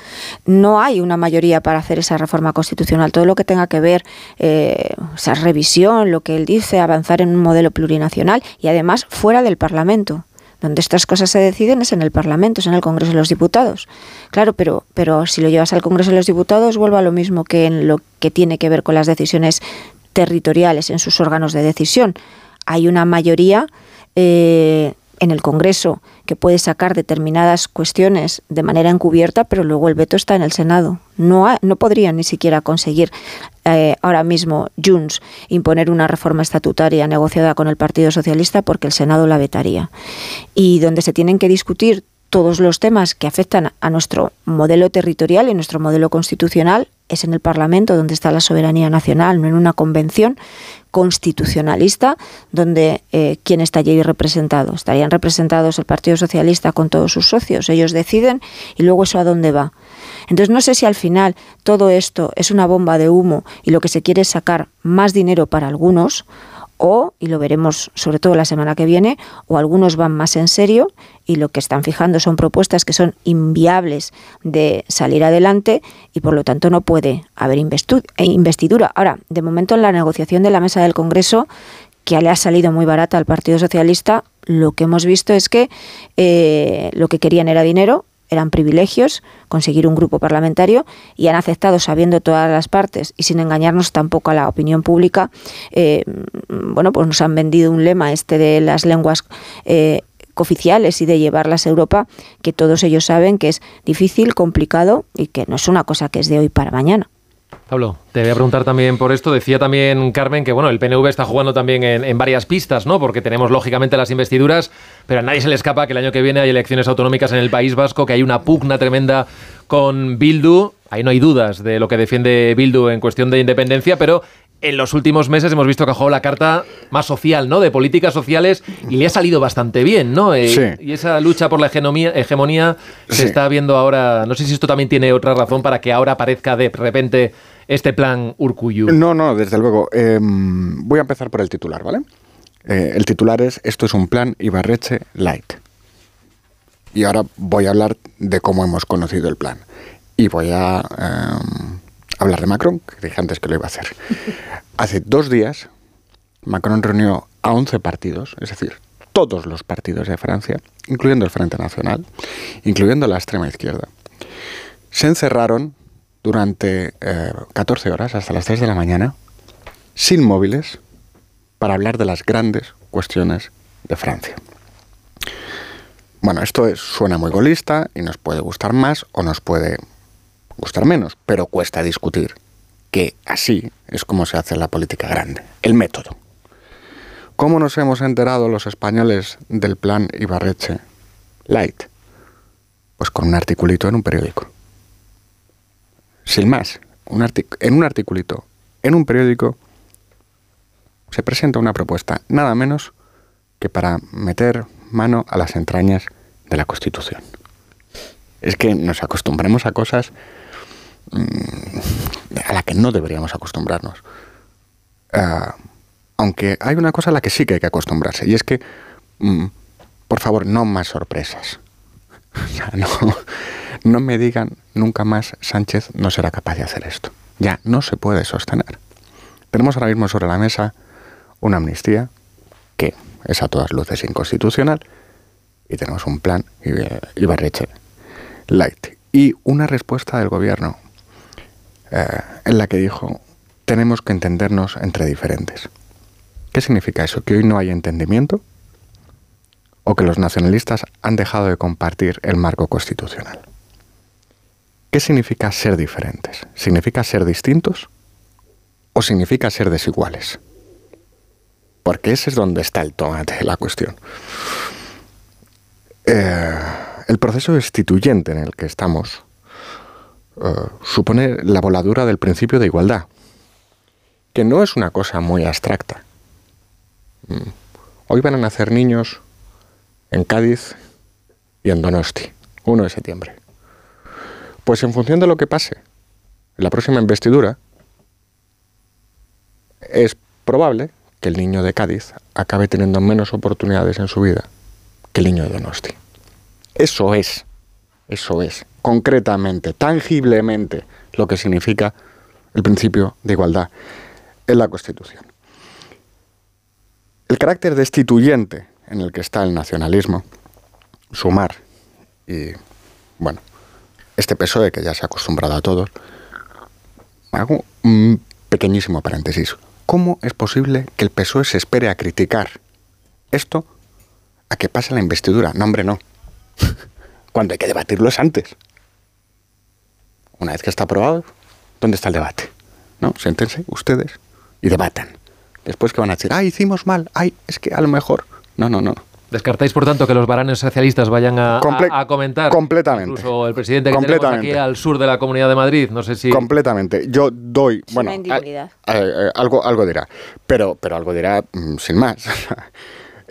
No hay una mayoría para hacer esa reforma constitucional. Todo lo que tenga que ver, eh, esa revisión, lo que él dice, avanzar en un modelo plurinacional y además fuera del Parlamento donde estas cosas se deciden es en el Parlamento, es en el Congreso de los Diputados. Claro, pero, pero si lo llevas al Congreso de los Diputados, vuelve a lo mismo que en lo que tiene que ver con las decisiones territoriales en sus órganos de decisión. Hay una mayoría eh, en el Congreso que puede sacar determinadas cuestiones de manera encubierta, pero luego el veto está en el Senado. No, no podrían ni siquiera conseguir eh, ahora mismo Junts imponer una reforma estatutaria negociada con el Partido Socialista porque el Senado la vetaría. Y donde se tienen que discutir todos los temas que afectan a nuestro modelo territorial y nuestro modelo constitucional es en el Parlamento donde está la soberanía nacional, no en una convención constitucionalista donde eh, quién está allí representado. Estarían representados el Partido Socialista con todos sus socios. Ellos deciden y luego eso a dónde va. Entonces no sé si al final todo esto es una bomba de humo y lo que se quiere es sacar más dinero para algunos o, y lo veremos sobre todo la semana que viene, o algunos van más en serio y lo que están fijando son propuestas que son inviables de salir adelante y por lo tanto no puede haber eh, investidura. Ahora, de momento en la negociación de la mesa del Congreso, que le ha salido muy barata al Partido Socialista, lo que hemos visto es que eh, lo que querían era dinero, eran privilegios conseguir un grupo parlamentario y han aceptado sabiendo todas las partes y sin engañarnos tampoco a la opinión pública eh, bueno pues nos han vendido un lema este de las lenguas eh, oficiales y de llevarlas a Europa que todos ellos saben que es difícil complicado y que no es una cosa que es de hoy para mañana Pablo, te voy a preguntar también por esto. Decía también Carmen que bueno, el PNV está jugando también en, varias pistas, ¿no? Porque tenemos lógicamente las investiduras, pero a nadie se le escapa que el año que viene hay elecciones autonómicas en el País Vasco, que hay una pugna tremenda con Bildu. Ahí no hay dudas de lo que defiende Bildu en cuestión de independencia, pero en los últimos meses hemos visto que ha jugado la carta más social, ¿no? De políticas sociales y le ha salido bastante bien, ¿no? Eh, y esa lucha por la hegemonía, hegemonía se está viendo ahora. No sé si esto también tiene otra razón para que ahora aparezca de repente este plan Urcuyu. No, no, desde luego. Em, voy a empezar por el titular, ¿vale? Eh, el titular es Esto es un plan Ibarreche Light. Y ahora voy a hablar de cómo hemos conocido el plan. Y voy a em, hablar de Macron, que dije antes que lo iba a hacer. Hace dos días, Macron reunió a 11 partidos, es decir, todos los partidos de Francia, incluyendo el Frente Nacional, incluyendo la extrema izquierda. Se encerraron durante 14 eh, horas, hasta las 3 de la mañana, sin móviles, para hablar de las grandes cuestiones de Francia. Bueno, esto suena muy golista y nos puede gustar más o nos puede gustar menos, pero cuesta discutir que así es como se hace la política grande, el método. ¿Cómo nos hemos enterado los españoles del plan Ibarreche Light? Pues con un articulito en un periódico. Sin más, en un articulito en un periódico se presenta una propuesta, nada menos que para meter mano a las entrañas de la Constitución. Es que nos acostumbramos a cosas a la que no deberíamos acostumbrarnos. Ah, aunque hay una cosa a la que sí que hay que acostumbrarse, y es que, mm, por favor, no más sorpresas. no, no me digan nunca más Sánchez no será capaz de hacer esto. Ya no se puede sostener. Tenemos ahora mismo sobre la mesa una amnistía que es a todas luces inconstitucional y tenemos un plan Ibarreche light y una respuesta del gobierno eh, en la que dijo, tenemos que entendernos entre diferentes. ¿Qué significa eso? ¿Que hoy no hay entendimiento? ¿O que los nacionalistas han dejado de compartir el marco constitucional? ¿Qué significa ser diferentes? ¿Significa ser distintos? ¿O significa ser desiguales? Porque ese es donde está el tomate de la cuestión. Eh, el proceso destituyente en el que estamos eh, supone la voladura del principio de igualdad, que no es una cosa muy abstracta. Mm. Hoy van a nacer niños en Cádiz y en Donosti, 1 de septiembre. Pues en función de lo que pase en la próxima investidura, es probable que el niño de Cádiz acabe teniendo menos oportunidades en su vida que el niño de Donosti. Eso es, eso es concretamente, tangiblemente, lo que significa el principio de igualdad en la Constitución. El carácter destituyente en el que está el nacionalismo, sumar y, bueno, este PSOE que ya se ha acostumbrado a todos, hago un pequeñísimo paréntesis. ¿Cómo es posible que el PSOE se espere a criticar esto a que pase la investidura? No, hombre, no. Cuando hay que debatirlo es antes. Una vez que está aprobado, ¿dónde está el debate? ¿No? Siéntense ustedes y debatan. Después que van a decir, ay, hicimos mal, ay, es que a lo mejor. No, no, no. ¿Descartáis, por tanto, que los varanes socialistas vayan a, comentar? Completamente. Incluso el presidente que tenemos aquí al sur de la Comunidad de Madrid, no sé si... Completamente. Yo doy... bueno, algo, algo dirá. Pero, pero algo dirá mm, sin más.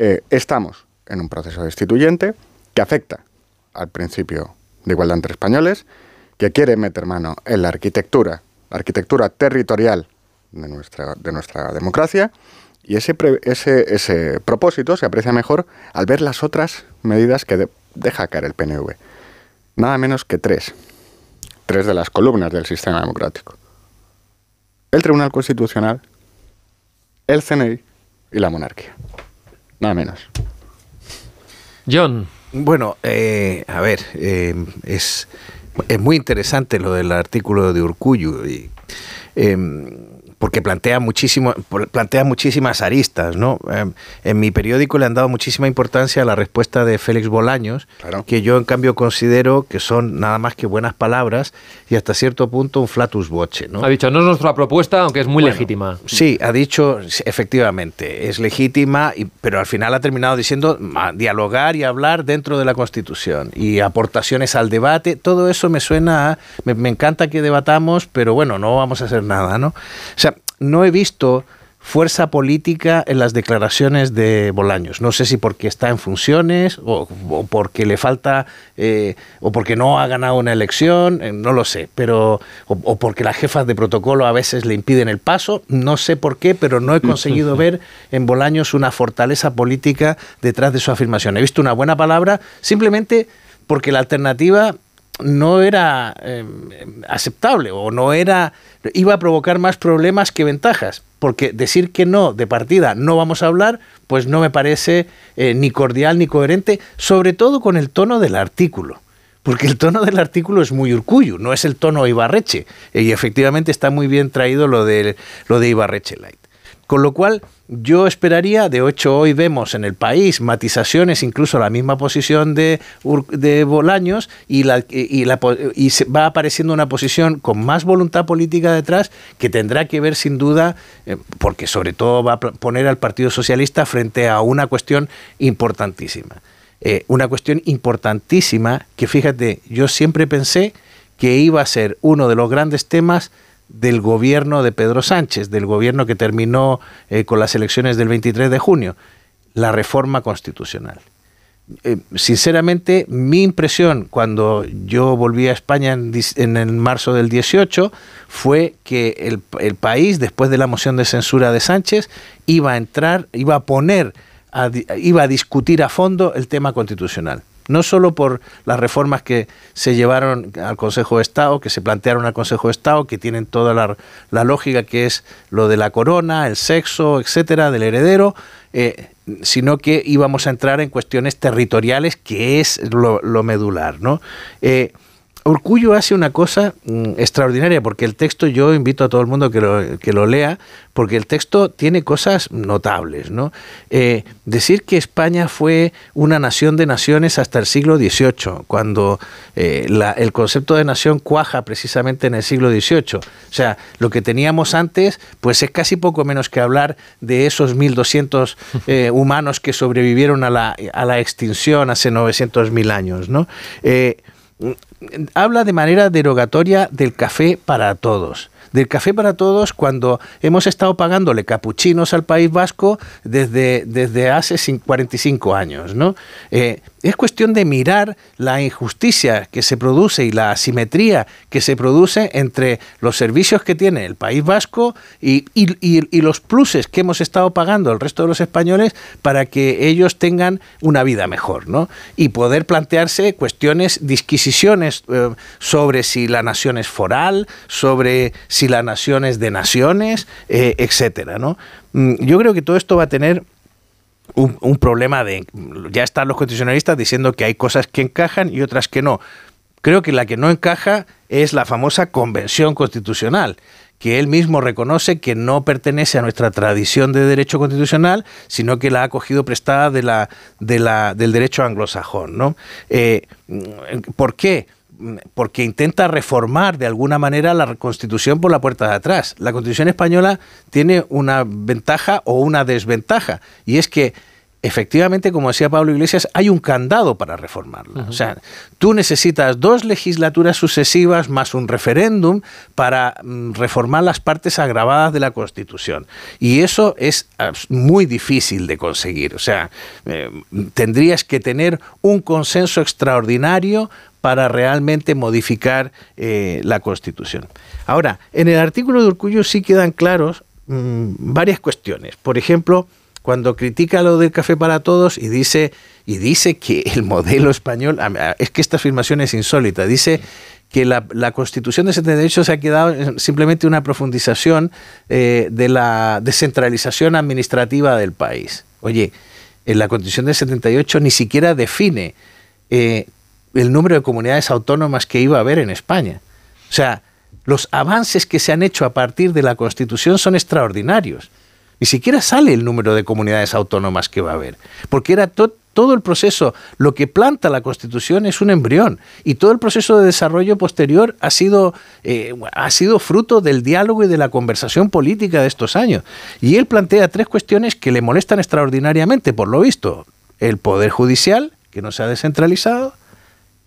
Eh, estamos en un proceso destituyente que afecta al principio de igualdad entre españoles que quiere meter mano en la arquitectura, la arquitectura territorial de nuestra, de nuestra democracia Y ese, ese, ese propósito se aprecia mejor al ver las otras medidas que deja caer el PNV. Nada menos que tres. Tres de las columnas del sistema democrático. El Tribunal Constitucional, el CNI y la monarquía. Nada menos. John. Bueno, eh, a ver, eh, es, es, muy interesante lo del artículo de Urcuyo. Porque plantea, muchísimo, plantea muchísimas aristas. ¿no? Em, en mi periódico le han dado muchísima importancia a la respuesta de Félix Bolaños, que yo en cambio considero que son nada más que buenas palabras y hasta cierto punto un flatus voce. ¿no? Ha dicho, no es nuestra propuesta, aunque es muy legítima. Sí, ha dicho, efectivamente, es legítima, pero al final ha terminado diciendo dialogar y hablar dentro de la Constitución y aportaciones al debate. Todo eso me suena a, me, me encanta que debatamos, pero bueno, no vamos a hacer nada. ¿no? O sea, no he visto fuerza política en las declaraciones de Bolaños. No sé si porque está en funciones o, porque le falta eh, o porque no ha ganado una elección, eh, no lo sé, pero o, porque las jefas de protocolo a veces le impiden el paso, no sé por qué, pero no he conseguido ver en Bolaños una fortaleza política detrás de su afirmación. He visto una buena palabra simplemente porque la alternativa no era eh, aceptable o no era iba a provocar más problemas que ventajas porque decir que no de partida no vamos a hablar pues no me parece eh, ni cordial ni coherente sobre todo con el tono del artículo porque el tono del artículo es muy urcuyo, no es el tono Ibarreche y efectivamente está muy bien traído lo de lo de Ibarreche Light con lo cual, yo esperaría, de hecho hoy vemos en el país matizaciones, incluso la misma posición de, de Bolaños, y, la, y, la, y va apareciendo una posición con más voluntad política detrás que tendrá que ver sin duda, eh, porque sobre todo va a poner al Partido Socialista frente a una cuestión importantísima. Eh, una cuestión importantísima que fíjate, yo siempre pensé que iba a ser uno de los grandes temas del gobierno de Pedro Sánchez, del gobierno que terminó eh, con las elecciones del 23 de junio, la reforma constitucional. Eh, sinceramente, mi impresión cuando yo volví a España en, el marzo del 18 fue que el, el, país, después de la moción de censura de Sánchez, iba a entrar, iba a poner, iba a discutir a fondo el tema constitucional no solo por las reformas que se llevaron al Consejo de Estado, que se plantearon al Consejo de Estado, que tienen toda la, lógica que es lo de la corona, el sexo, etcétera, del heredero, eh, sino que íbamos a entrar en cuestiones territoriales, que es lo, medular, ¿no? Eh, Urcullo hace una cosa mm, extraordinaria, porque el texto yo invito a todo el mundo que lo, que lo lea, porque el texto tiene cosas notables. ¿no? Eh, decir que España fue una nación de naciones hasta el siglo XVIII, cuando eh, el concepto de nación cuaja precisamente en el siglo XVIII. O sea, lo que teníamos antes, pues es casi poco menos que hablar de esos 1.200 eh, humanos que sobrevivieron a la, a la extinción hace 900.000 años. ¿no? Habla de manera derogatoria del café para todos del café para todos cuando hemos estado pagándole capuchinos al País Vasco desde, desde hace 45 años. ¿no? Eh, es cuestión de mirar la injusticia que se produce y la asimetría que se produce entre los servicios que tiene el País Vasco y, los pluses que hemos estado pagando el resto de los españoles para que ellos tengan una vida mejor, ¿no? Y poder plantearse cuestiones, disquisiciones eh, sobre si la nación es foral, sobre si la nación es de naciones, eh, etcétera, ¿no? Mm, yo creo que todo esto va a tener un, problema de... Ya están los constitucionalistas diciendo que hay cosas que encajan y otras que no. Creo que la que no encaja es la famosa convención constitucional, que él mismo reconoce que no pertenece a nuestra tradición de derecho constitucional, sino que la ha cogido prestada de la, de la, del derecho anglosajón. ¿no? Eh, ¿Por qué? Porque intenta reformar de alguna manera la Constitución por la puerta de atrás. La Constitución española tiene una ventaja o una desventaja, y es que efectivamente, como decía Pablo Iglesias, hay un candado para reformarla. O sea, tú necesitas dos legislaturas sucesivas más un referéndum para mm, reformar las partes agravadas de la Constitución. Y eso es muy difícil de conseguir. O sea, eh, tendrías que tener un consenso extraordinario para realmente modificar eh, la Constitución. Ahora, en el artículo de Urcullo sí quedan claros mm, varias cuestiones. Por ejemplo, cuando critica lo del café para todos y dice, y dice que el modelo español, es que esta afirmación es insólita, dice que la, Constitución de 78 se ha quedado simplemente una profundización eh, de la descentralización administrativa del país. Oye, en la Constitución de 78 ni siquiera define eh, el número de comunidades autónomas que iba a haber en España. O sea, los avances que se han hecho a partir de la Constitución son extraordinarios. Ni siquiera sale el número de comunidades autónomas que va a haber, porque era todo el proceso, lo que planta la Constitución es un embrión y todo el proceso de desarrollo posterior ha sido, eh, ha sido fruto del diálogo y de la conversación política de estos años. Y él plantea tres cuestiones que le molestan extraordinariamente, por lo visto. El poder judicial, que no se ha descentralizado,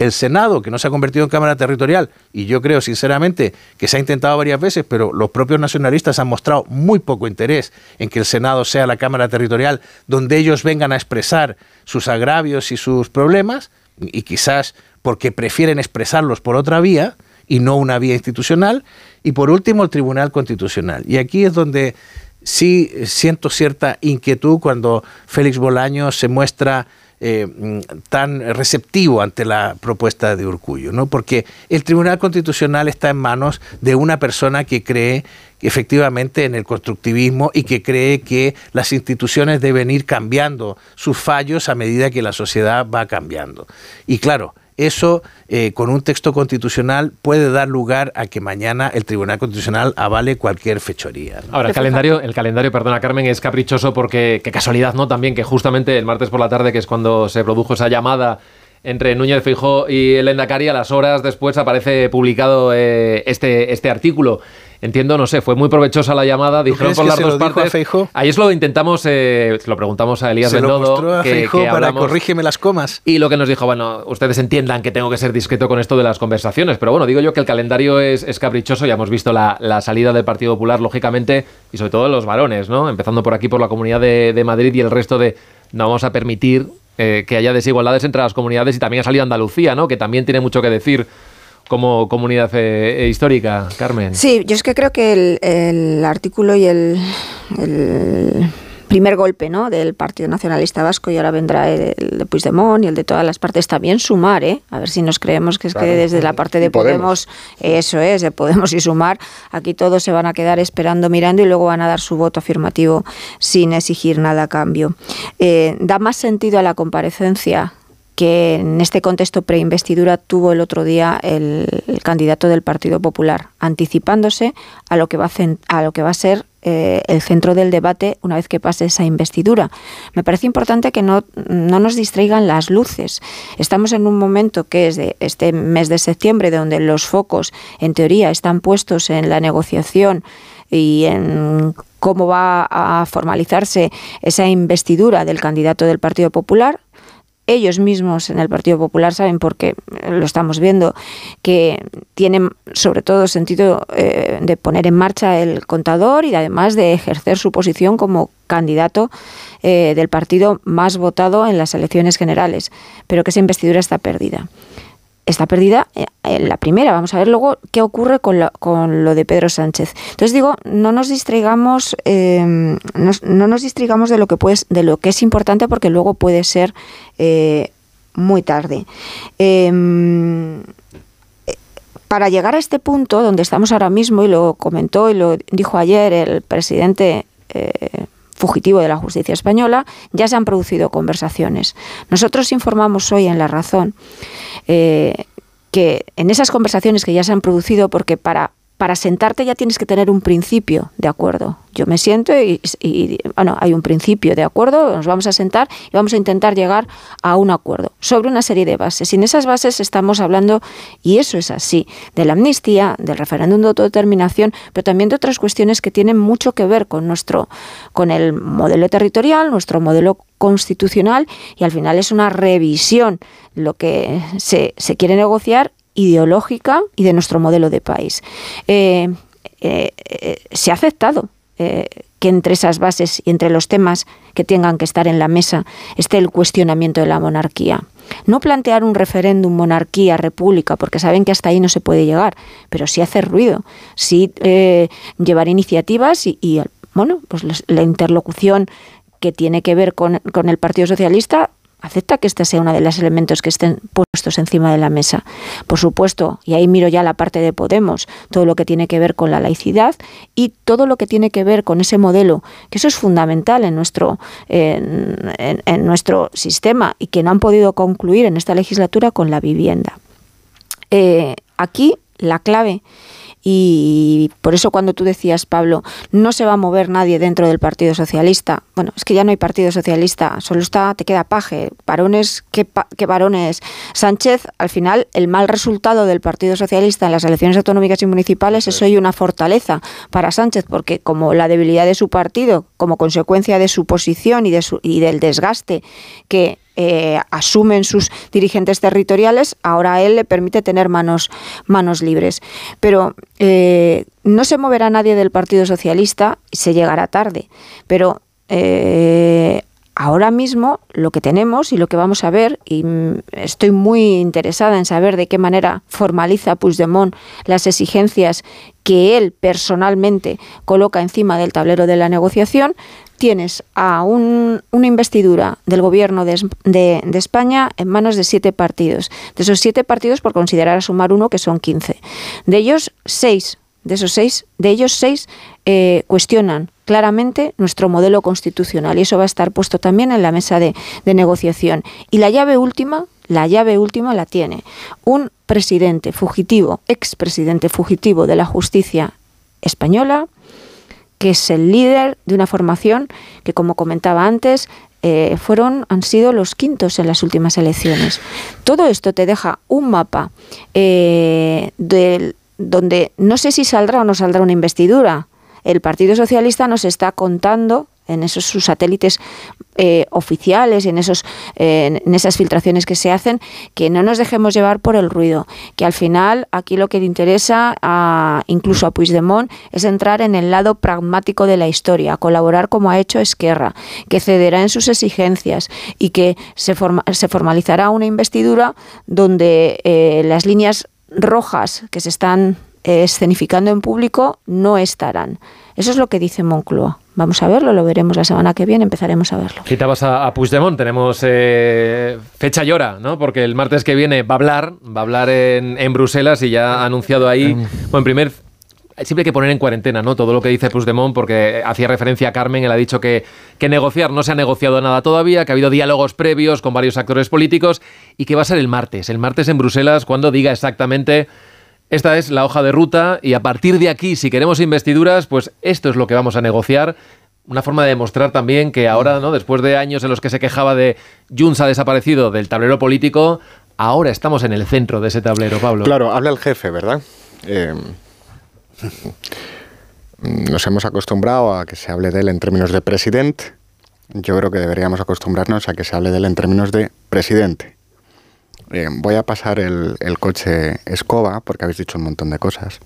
el Senado, que no se ha convertido en Cámara Territorial, y yo creo sinceramente que se ha intentado varias veces, pero los propios nacionalistas han mostrado muy poco interés en que el Senado sea la Cámara Territorial donde ellos vengan a expresar sus agravios y sus problemas, y quizás porque prefieren expresarlos por otra vía y no una vía institucional, y por último el Tribunal Constitucional. Y aquí es donde sí siento cierta inquietud cuando Félix Bolaño se muestra eh, tan receptivo ante la propuesta de Urcullo, ¿no? Porque el Tribunal Constitucional está en manos de una persona que cree efectivamente en el constructivismo y que cree que las instituciones deben ir cambiando sus fallos a medida que la sociedad va cambiando. Y claro, eso eh, con un texto constitucional puede dar lugar a que mañana el Tribunal Constitucional avale cualquier fechoría. Ahora, el calendario, el calendario, perdona Carmen, es caprichoso porque, qué casualidad, ¿no? También que justamente el martes por la tarde, que es cuando se produjo esa llamada entre Núñez Feijó y el Endacari, a las horas después aparece publicado eh, este, este artículo. Entiendo, no sé, fue muy provechosa la llamada, dijeron por las dos partes. Ahí es lo intentamos, eh, lo preguntamos a Elías Se Bendodo. a que, para corrígeme las comas. Y lo que nos dijo, bueno, ustedes entiendan que tengo que ser discreto con esto de las conversaciones, pero bueno, digo yo que el calendario es, caprichoso, ya hemos visto la, salida del Partido Popular, lógicamente, y sobre todo los varones, ¿no? Empezando por aquí, por la Comunidad de, Madrid y el resto de... No vamos a permitir eh, que haya desigualdades entre las comunidades y también ha salido Andalucía, ¿no? Que también tiene mucho que decir como comunidad eh, histórica, Carmen. Sí, yo es que creo que el, artículo y el, primer golpe ¿no? del Partido Nacionalista Vasco y ahora vendrá el, de Puigdemont y el de todas las partes también sumar, ¿eh? a ver si nos creemos que es que desde la parte de Podemos. eso es, de Podemos y sumar, aquí todos se van a quedar esperando, mirando y luego van a dar su voto afirmativo sin exigir nada a cambio. Eh, da más sentido a la comparecencia que en este contexto preinvestidura tuvo el otro día el, candidato del Partido Popular, anticipándose a lo que va a, lo que va a ser eh, el centro del debate una vez que pase esa investidura. Me parece importante que no, no nos distraigan las luces. Estamos en un momento que es de este mes de septiembre, donde los focos, en teoría, están puestos en la negociación y en cómo va a formalizarse esa investidura del candidato del Partido Popular ellos mismos en el Partido Popular saben, porque lo estamos viendo, que tienen sobre todo sentido eh, de poner en marcha el contador y además de ejercer su posición como candidato eh, del partido más votado en las elecciones generales, pero que esa investidura está perdida está perdida eh, en la primera. Vamos a ver luego qué ocurre con lo, con lo de Pedro Sánchez. Entonces digo, no nos distraigamos, eh, no, nos distraigamos de lo que puede, de lo que es importante porque luego puede ser eh, muy tarde. Em, para llegar a este punto donde estamos ahora mismo, y lo comentó y lo dijo ayer el presidente fugitivo de la justicia española, ya se han producido conversaciones. Nosotros informamos hoy en La Razón eh, que en esas conversaciones que ya se han producido, porque para para sentarte ya tienes que tener un principio de acuerdo. Yo me siento y, bueno, hay un principio de acuerdo, nos vamos a sentar y vamos a intentar llegar a un acuerdo sobre una serie de bases. En esas bases estamos hablando, y eso es así, de la amnistía, del referéndum de autodeterminación, pero también de otras cuestiones que tienen mucho que ver con nuestro, con el modelo territorial, nuestro modelo constitucional, y al final es una revisión lo que se, se quiere negociar ideológica y de nuestro modelo de país. Eh, eh, eh, se ha aceptado que entre esas bases y entre los temas que tengan que estar en la mesa esté el cuestionamiento de la monarquía. No plantear un referéndum monarquía, república, porque saben que hasta ahí no se puede llegar, pero sí hacer ruido, sí llevar iniciativas y, bueno, pues la interlocución que tiene que ver con, con el Partido Socialista acepta que este sea uno de los elementos que estén puestos encima de la mesa. Por supuesto, y ahí miro ya la parte de Podemos, todo lo que tiene que ver con la laicidad y todo lo que tiene que ver con ese modelo, que eso es fundamental en nuestro, en, nuestro sistema y que no han podido concluir en esta legislatura con la vivienda. Eh, aquí la clave y por eso cuando tú decías, Pablo, no se va a mover nadie dentro del Partido Socialista, bueno, es que ya no hay Partido Socialista, solo está, te queda paje, varones, ¿qué, qué varones? Sánchez, al final, el mal resultado del Partido Socialista en las elecciones autonómicas y municipales es. hoy una fortaleza para Sánchez, porque como la debilidad de su partido, como consecuencia de su posición y, de su, y del desgaste que eh, asumen sus dirigentes territoriales, ahora a él le permite tener manos, manos libres. Pero eh, no se moverá nadie del Partido Socialista y se llegará tarde. Pero eh, ahora mismo lo que tenemos y lo que vamos a ver, y estoy muy interesada en saber de qué manera formaliza Puigdemont las exigencias que él personalmente coloca encima del tablero de la negociación, tienes a una investidura del gobierno de, España en manos de siete partidos. De esos siete partidos, por considerar a sumar uno, que son 15. De ellos, seis, de esos seis, de ellos seis eh, cuestionan claramente nuestro modelo constitucional y eso va a estar puesto también en la mesa de, de negociación. Y la llave última, la llave última la tiene un presidente fugitivo, expresidente fugitivo de la justicia española, que es el líder de una formación que, como comentaba antes, eh, fueron, han sido los quintos en las últimas elecciones. Todo esto te deja un mapa eh, donde no sé si saldrá o no saldrá una investidura. El Partido Socialista nos está contando en esos sus satélites eh, oficiales, en, esos, eh, en esas filtraciones que se hacen, que no nos dejemos llevar por el ruido, que al final aquí lo que le interesa a, incluso a Puigdemont es entrar en el lado pragmático de la historia, colaborar como ha hecho Esquerra, que cederá en sus exigencias y que se, se formalizará una investidura donde eh, las líneas rojas que se están escenificando en público no estarán. Eso es lo que dice Moncloa. Vamos a verlo, lo veremos la semana que viene, empezaremos a verlo. Citabas a, a Puigdemont, tenemos eh, fecha y hora, ¿no? Porque el martes que viene va a hablar, va a hablar en, en Bruselas y ya ha anunciado ahí, bueno, en primer siempre hay que poner en cuarentena ¿no? todo lo que dice Puigdemont porque hacía referencia a Carmen, él ha dicho que, que, negociar no se ha negociado nada todavía, que ha habido diálogos previos con varios actores políticos y que va a ser el martes, el martes en Bruselas cuando diga exactamente esta es la hoja de ruta y a partir de aquí, si queremos investiduras, pues esto es lo que vamos a negociar. Una forma de demostrar también que ahora, ¿no? después de años en los que se quejaba de Junts ha desaparecido del tablero político, ahora estamos en el centro de ese tablero, Pablo. Claro, habla el jefe, ¿verdad? Eh, nos hemos acostumbrado a que se hable de él en términos de presidente. Yo creo que deberíamos acostumbrarnos a que se hable de él en términos de presidente. Eh, voy a pasar el, coche escoba, porque habéis dicho un montón de cosas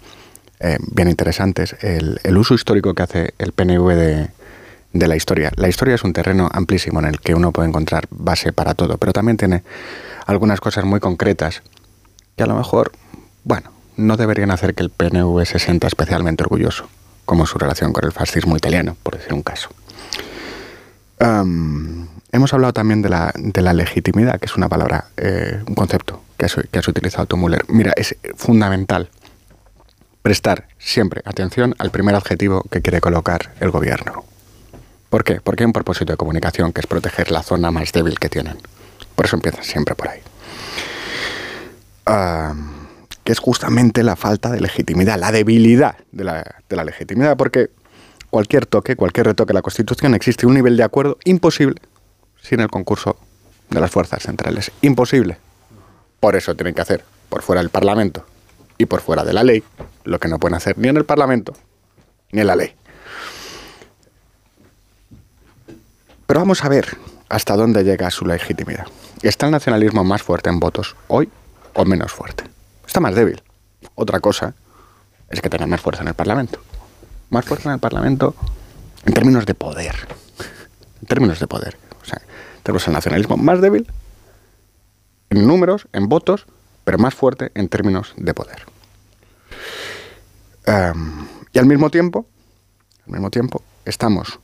eh, bien interesantes. El, el, uso histórico que hace el PNV de, la historia. La historia es un terreno amplísimo en el que uno puede encontrar base para todo, pero también tiene algunas cosas muy concretas que a lo mejor, bueno, no deberían hacer que el PNV se sienta especialmente orgulloso, como su relación con el fascismo italiano, por decir un caso. Hemos hablado también de la, legitimidad, que es una palabra, eh, un concepto que has, utilizado tú, Müller. Mira, es fundamental prestar siempre atención al primer adjetivo que quiere colocar el gobierno. ¿Por qué? Porque hay un propósito de comunicación que es proteger la zona más débil que tienen. Por eso empieza siempre por ahí. Uh, que es justamente la falta de legitimidad, la debilidad de la, de la legitimidad, porque cualquier toque, cualquier retoque a la Constitución existe un nivel de acuerdo imposible sin el concurso de las fuerzas centrales. Imposible. Por eso tienen que hacer por fuera del Parlamento y por fuera de la ley lo que no pueden hacer ni en el Parlamento ni en la ley. Pero vamos a ver hasta dónde llega su legitimidad. ¿Está el nacionalismo más fuerte en votos hoy o menos fuerte? Está más débil. Otra cosa es que tenga más fuerza en el Parlamento. Más fuerza en el Parlamento en términos de poder. En términos de poder. O sea, tenemos el nacionalismo más débil en números, en votos, pero más fuerte en términos de poder. Um, y al mismo tiempo, al mismo tiempo, estamos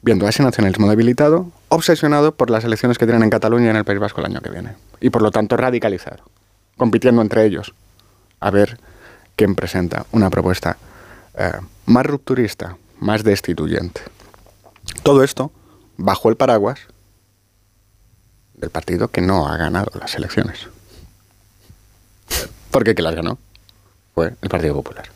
viendo a ese nacionalismo debilitado, obsesionado por las elecciones que tienen en Cataluña y en el País Vasco el año que viene. Y por lo tanto radicalizado, compitiendo entre ellos a ver quién presenta una propuesta eh, más rupturista, más destituyente. Todo esto bajo el paraguas del partido que no ha ganado las elecciones. Porque que las ganó fue el Partido Popular.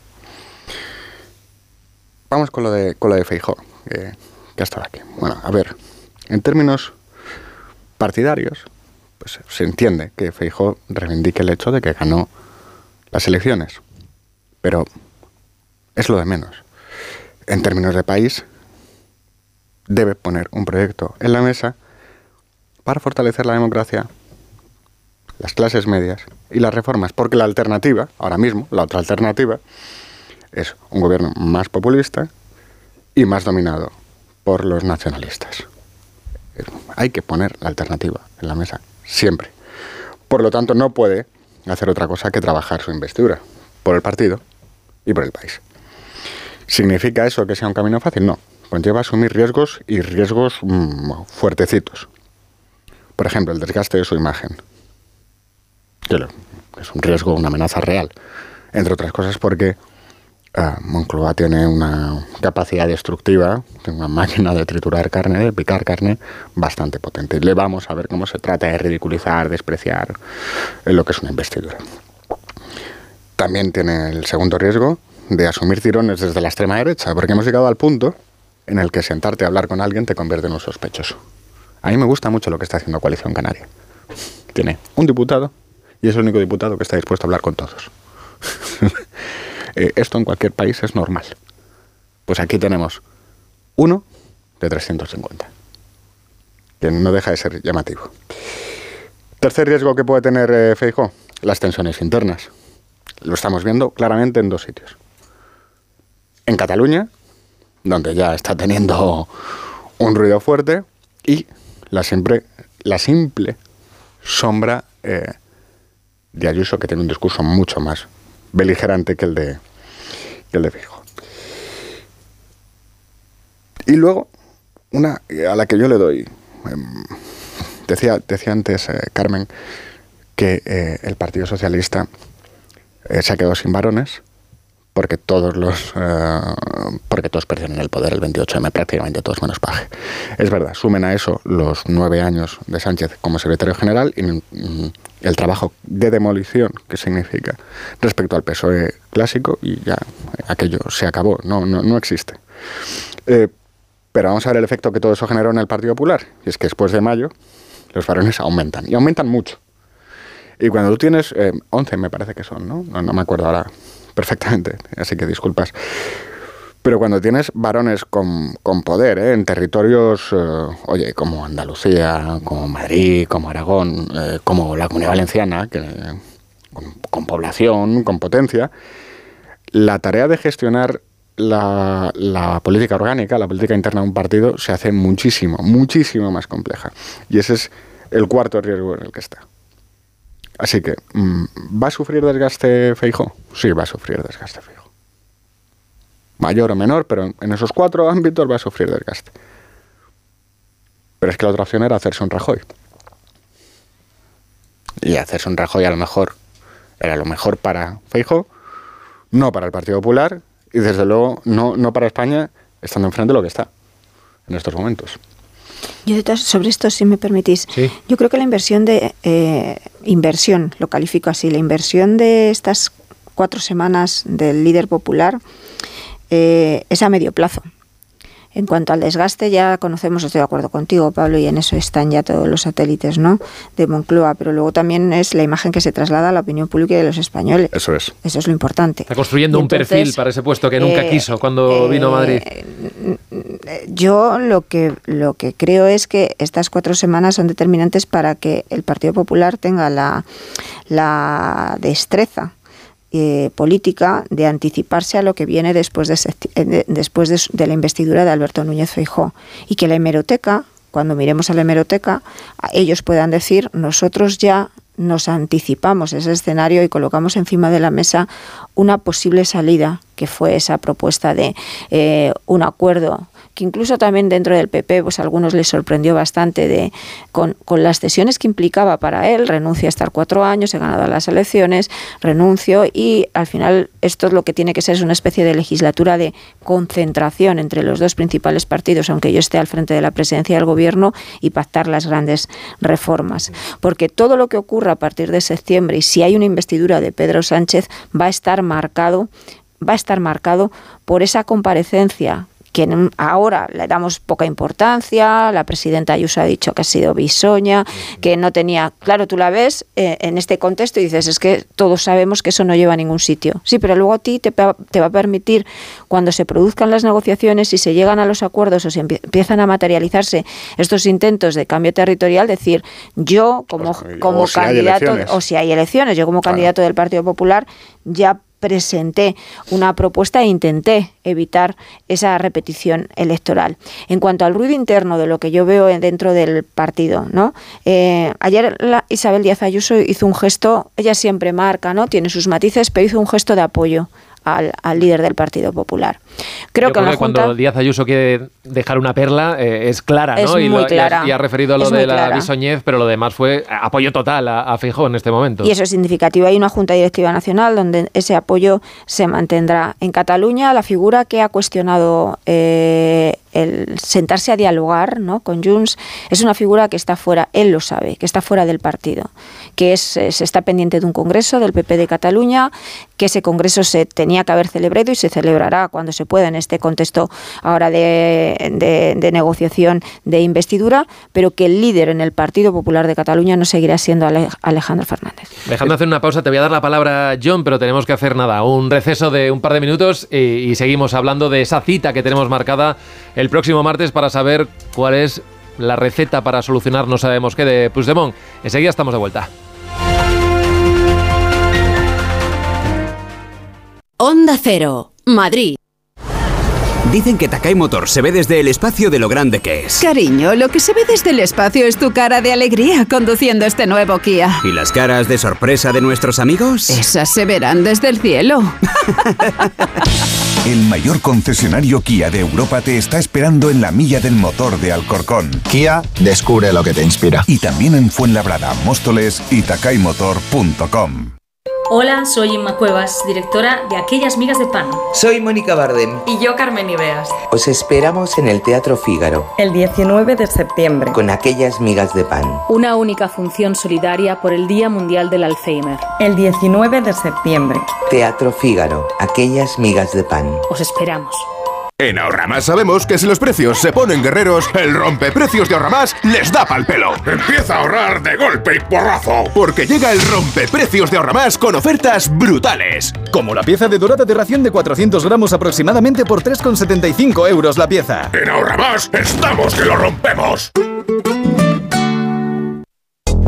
Vamos con lo de, con lo de Feijó, que, que ha estado aquí. Bueno, a ver, en términos partidarios, pues se entiende que Feijó reivindique el hecho de que ganó las elecciones. Pero es lo de menos. En términos de país, debe poner un proyecto en la mesa para fortalecer la democracia, las clases medias y las reformas, porque la alternativa, ahora mismo, la otra alternativa, es un gobierno más populista y más dominado por los nacionalistas. Hay que poner la alternativa en la mesa, siempre. Por lo tanto, no puede hacer otra cosa que trabajar su investidura por el partido y por el país. ¿Significa eso que sea un camino fácil? No. Conlleva asumir riesgos y riesgos mm, fuertecitos. Por ejemplo, el desgaste de su imagen. Que es un riesgo, una amenaza real. Entre otras cosas porque uh, Moncloa tiene una capacidad destructiva, tiene una máquina de triturar carne, de picar carne, bastante potente. Le vamos a ver cómo se trata de ridiculizar, despreciar lo que es una investidura. También tiene el segundo riesgo de asumir tirones desde la extrema derecha, porque hemos llegado al punto en el que sentarte a hablar con alguien te convierte en un sospechoso. A mí me gusta mucho lo que está haciendo Coalición Canaria. Tiene un diputado y es el único diputado que está dispuesto a hablar con todos. Eh, esto en cualquier país es normal. Pues aquí tenemos uno de 350, que no deja de ser llamativo. Tercer riesgo que puede tener eh, las tensiones internas. Lo estamos viendo claramente en dos sitios. En Cataluña, donde ya está teniendo un ruido fuerte, y la, siempre, la simple sombra eh, de Ayuso, que tiene un discurso mucho más beligerante que el de, que el de Fijo. Y luego, una a la que yo le doy, em, decía, decía antes eh, Carmen que eh, el Partido Socialista se ha quedado sin varones porque todos los eh, porque todos perdieron el poder el 28M, prácticamente todos menos Paje. Es verdad, sumen a eso los nueve años de Sánchez como secretario general y mm, el trabajo de demolición que significa respecto al PSOE clásico y ya aquello se acabó, no, no, no existe. Eh, pero vamos a ver el efecto que todo eso generó en el Partido Popular, y es que después de mayo los varones aumentan, y aumentan mucho. Y cuando tú tienes 11, eh, me parece que son, ¿no? ¿no? me acuerdo ahora perfectamente, así que disculpas. Pero cuando tienes varones con, con poder ¿eh? en territorios, eh, oye, como Andalucía, como Madrid, como Aragón, eh, como la Comunidad Valenciana, que, con, población, con potencia, la tarea de gestionar la, la, política orgánica, la política interna de un partido, se hace muchísimo, muchísimo más compleja. Y ese es el cuarto riesgo en el que está. Así que, mm, ¿va a sufrir desgaste Feijo? Sí, va a sufrir desgaste Feijo. Mayor o menor, pero en esos cuatro ámbitos va a sufrir desgaste. Pero es que la otra opción era hacerse un Rajoy. Y hacerse un Rajoy a lo mejor era lo mejor para Feijo, no para el Partido Popular y desde luego no, no para España, estando enfrente de lo que está en estos momentos. Yo de sobre esto, si me permitís, yo creo que la inversión de eh, inversión, lo califico así, la inversión de estas cuatro semanas del líder popular eh, es a medio plazo. En cuanto al desgaste, ya conocemos, estoy de acuerdo contigo, Pablo, y en eso están ya todos los satélites ¿no? de Moncloa, pero luego también es la imagen que se traslada a la opinión pública de los españoles. Eso es. Eso es lo importante. Está construyendo un perfil para ese puesto que nunca eh, quiso cuando vino a Madrid. Eh, yo lo que, lo que creo es que estas cuatro semanas son determinantes para que el Partido Popular tenga la, la destreza eh, política de anticiparse a lo que viene después de, eh, después de, la investidura de Alberto Núñez Feijó y que la hemeroteca, cuando miremos a la hemeroteca, ellos puedan decir nosotros ya nos anticipamos ese escenario y colocamos encima de la mesa una posible salida, que fue esa propuesta de eh, un acuerdo que incluso también dentro del PP, pues a algunos les sorprendió bastante de, con, con las cesiones que implicaba para él, renuncia a estar cuatro años, he ganado las elecciones, renuncio y al final esto es lo que tiene que ser es una especie de legislatura de concentración entre los dos principales partidos, aunque yo esté al frente de la presidencia del gobierno, y pactar las grandes reformas. Porque todo lo que ocurra a partir de septiembre y si hay una investidura de Pedro Sánchez va a estar marcado va a estar marcado por esa comparecencia que ahora le damos poca importancia, la presidenta Ayuso ha dicho que ha sido bisoña, que no tenía, claro, tú la ves eh, en este contexto y dices, es que todos sabemos que eso no lleva a ningún sitio. Sí, pero luego a ti te, te va a permitir, cuando se produzcan las negociaciones y se llegan a los acuerdos o se empiezan a materializarse estos intentos de cambio territorial, decir, yo como, pues, como candidato, o si hay elecciones, yo como candidato del Partido Popular, ya presenté una propuesta e intenté evitar esa repetición electoral. En cuanto al ruido interno de lo que yo veo dentro del partido, ¿no? Eh, ayer Isabel Díaz Ayuso hizo un gesto, ella siempre marca, ¿no? Tiene sus matices, pero hizo un gesto de apoyo al, líder del Partido Popular. Creo que, cuando Díaz Ayuso quiere dejar una perla es eh, clara, ¿no? y, muy clara. y, ha, referido a lo de la bisoñez, pero lo demás fue apoyo total a, a Feijóo en este momento. Y eso es significativo. Hay una Junta Directiva Nacional donde ese apoyo se mantendrá. En Cataluña, la figura que ha cuestionado eh, el sentarse a dialogar ¿no? con Junts es una figura que está fuera, él lo sabe, que está fuera del partido, que es, se está pendiente de un congreso del PP de Cataluña, que ese congreso se tenía que haber celebrado y se celebrará cuando se pueda en este contexto ahora de, de, negociación de investidura, pero que el líder en el Partido Popular de Cataluña no seguirá siendo Alejandro Fernández. Dejando hacer una pausa, te voy a dar la palabra, John, pero tenemos que hacer nada, un receso de un par de minutos y, y seguimos hablando de esa cita que tenemos marcada el próximo martes para saber cuál es la receta para solucionar no sabemos qué de Puigdemont. Enseguida estamos de vuelta. Onda Cero, Madrid. Dicen que Takai Motor se ve desde el espacio de lo grande que es. Cariño, lo que se ve desde el espacio es tu cara de alegría conduciendo este nuevo Kia. ¿Y las caras de sorpresa de nuestros amigos? Esas se verán desde el cielo. el mayor concesionario Kia de Europa te está esperando en la milla del motor de Alcorcón. Kia, descubre lo que te inspira. Y también en Fuenlabrada, Móstoles y takaymotor.com. Hola, soy Inma Cuevas, directora de Aquellas Migas de Pan. Soy Mónica Bardem. Y yo, Carmen Ibeas. Os esperamos en el Teatro Fígaro. El 19 de septiembre. Con Aquellas Migas de Pan. Una única función solidaria por el Día Mundial del Alzheimer. El 19 de septiembre. Teatro Fígaro. Aquellas Migas de Pan. Os esperamos. En Ahorramás sabemos que si los precios se ponen guerreros, el rompeprecios de Ahorramás les da pal pelo. Empieza a ahorrar de golpe y porrazo. Porque llega el rompeprecios de Ahorramás con ofertas brutales. Como la pieza de dorada de ración de 400 gramos aproximadamente por 3,75 euros la pieza. En Ahorramás estamos que lo rompemos.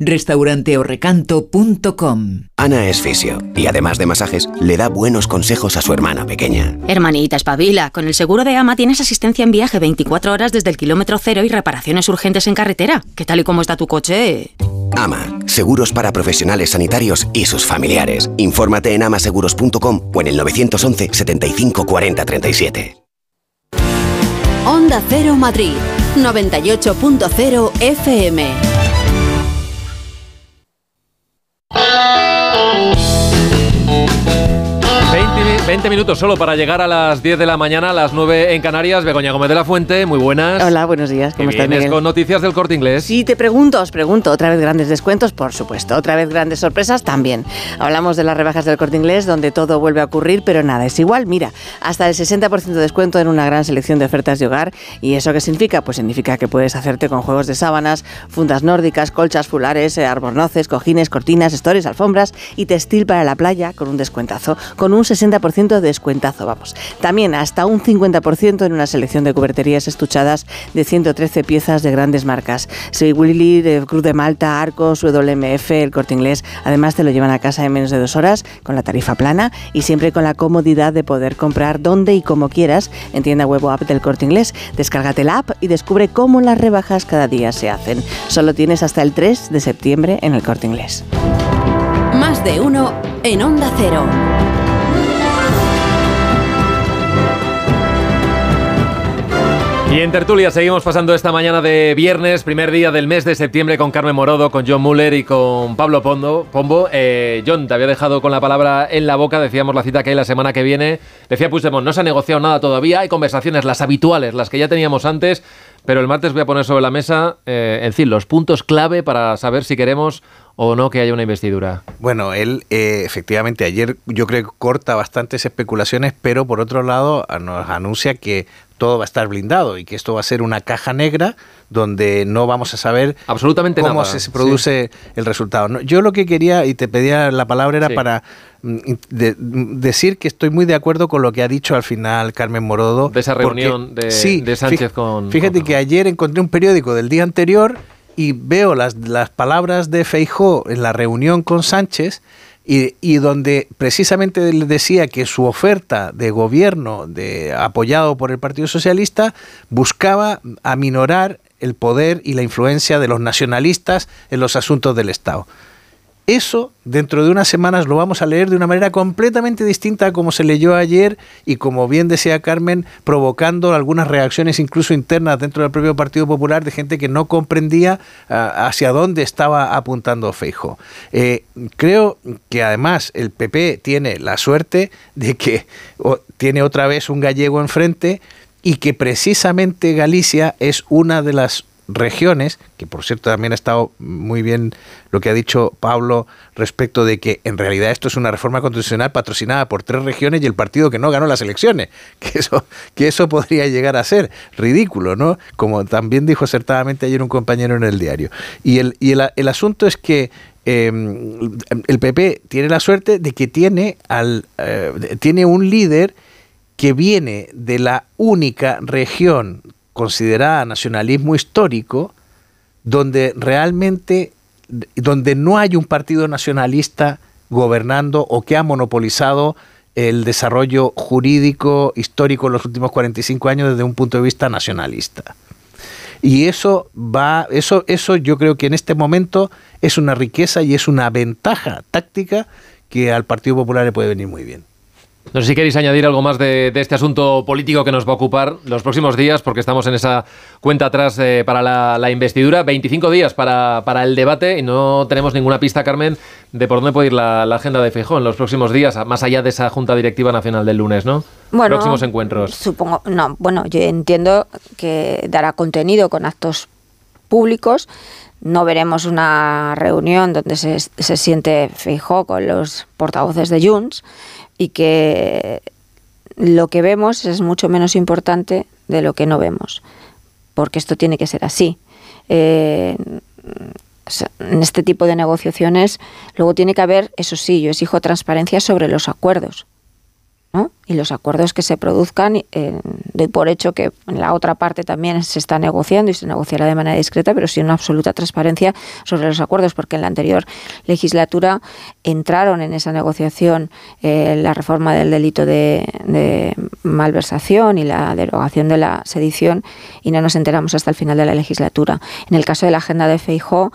restauranteorrecanto.com Ana es fisio y además de masajes, le da buenos consejos a su hermana pequeña. Hermanita, espabila. Con el seguro de AMA tienes asistencia en viaje 24 horas desde el kilómetro cero y reparaciones urgentes en carretera. ¿Qué tal y cómo está tu coche? Ama, seguros para profesionales sanitarios y sus familiares. Infórmate en amaseguros.com o en el 911 75 40 37. Onda Cero Madrid, 98.0 FM. 20, 20 minutos solo para llegar a las 10 de la mañana, a las 9 en Canarias. Begoña Gómez de la Fuente, muy buenas. Hola, buenos días. ¿Cómo ¿Qué estás, vienes Miguel? con noticias del Corte Inglés? Sí, te pregunto, os pregunto, otra vez grandes descuentos, por supuesto, otra vez grandes sorpresas también. Hablamos de las rebajas del corte inglés, donde todo vuelve a ocurrir, pero nada es igual. Mira, hasta el 60% de descuento en una gran selección de ofertas de hogar. ¿Y eso qué significa? Pues significa que puedes hacerte con juegos de sábanas, fundas nórdicas, colchas fulares, eh, albornoces, cojines, cortinas, estores, alfombras y textil para la playa con un descuentazo, con un 60% de descuentazo, vamos. También hasta un 50% en una selección de cuberterías estuchadas de 113 piezas de grandes marcas. Sea Willy, Cruz de Malta, Arcos, WMF, el Corte Inglés. Además te lo llevan a casa en menos de dos horas con la tarifa plana y siempre con la comodidad de poder comprar donde y como quieras en tienda web o app del Corte Inglés. Descárgate la app y descubre cómo las rebajas cada día se hacen. Solo tienes hasta el 3 de septiembre en el Corte Inglés. Más de uno en Onda Cero. Y en tertulia seguimos pasando esta mañana de viernes, primer día del mes de septiembre, con Carmen Morodo, con John Muller y con Pablo Pondo, Pombo. Eh, John, te había dejado con la palabra en la boca, decíamos la cita que hay la semana que viene. Decía Puigdemont, no se ha negociado nada todavía, hay conversaciones, las habituales, las que ya teníamos antes, pero el martes voy a poner sobre la mesa, eh, en fin, los puntos clave para saber si queremos o no que haya una investidura. Bueno, él eh, efectivamente ayer yo creo que corta bastantes especulaciones, pero por otro lado nos anuncia que todo va a estar blindado y que esto va a ser una caja negra donde no vamos a saber absolutamente cómo nada, se produce el resultado. Yo lo que quería y te pedía la palabra era para de- mm, decir que estoy muy de acuerdo con lo que ha dicho al final Carmen Morodo. De esa porque- reunión de, sí, de Sánchez con... Fíjate que ayer encontré un periódico del día anterior y veo las, las palabras de Feijó en la reunión con Sánchez y, y donde precisamente él decía que su oferta de gobierno de, apoyado por el Partido Socialista buscaba aminorar el poder y la influencia de los nacionalistas en los asuntos del Estado. Eso, dentro de unas semanas, lo vamos a leer de una manera completamente distinta a como se leyó ayer y, como bien decía Carmen, provocando algunas reacciones incluso internas dentro del propio Partido Popular de gente que no comprendía ah, hacia dónde estaba apuntando Feijo. creo que además el PP tiene la suerte de que tiene otra vez un gallego enfrente y que precisamente Galicia es una de las regiones, que por cierto también ha estado muy bien lo que ha dicho Pablo respecto de que en realidad esto es una reforma constitucional patrocinada por tres regiones y el partido que no ganó las elecciones, que eso, que eso podría llegar a ser ridículo, ¿no? Como también dijo acertadamente ayer un compañero en el diario. Y el, y el, el asunto es que eh, el PP tiene la suerte de que tiene, al, eh, tiene un líder que viene de la única región considerada nacionalismo histórico, donde realmente, donde no hay un partido nacionalista gobernando o que ha monopolizado el desarrollo jurídico histórico en los últimos 45 años desde un punto de vista nacionalista. Y eso va, eso, eso yo creo que en este momento es una riqueza y es una ventaja táctica que al Partido Popular le puede venir muy bien. No sé si queréis añadir algo más de, de, este asunto político que nos va a ocupar los próximos días, porque estamos en esa cuenta atrás eh, para la, la, investidura. 25 días para, para, el debate y no tenemos ninguna pista, Carmen, de por dónde puede ir la, la agenda de Feijóo en los próximos días, más allá de esa Junta Directiva Nacional del lunes, ¿no? Bueno, Próximos encuentros. Supongo, no, bueno, yo entiendo que dará contenido con actos públicos. No veremos una reunión donde se, se siente Feijóo con los portavoces de Junts y que lo que vemos es mucho menos importante de lo que no vemos, porque esto tiene que ser así. Eh, en este tipo de negociaciones luego tiene que haber, eso sí, yo exijo transparencia sobre los acuerdos. ¿No? Y los acuerdos que se produzcan, eh, doy por hecho que en la otra parte también se está negociando y se negociará de manera discreta, pero sin una absoluta transparencia sobre los acuerdos, porque en la anterior legislatura entraron en esa negociación eh, la reforma del delito de, de malversación y la derogación de la sedición y no nos enteramos hasta el final de la legislatura. En el caso de la agenda de Feijó,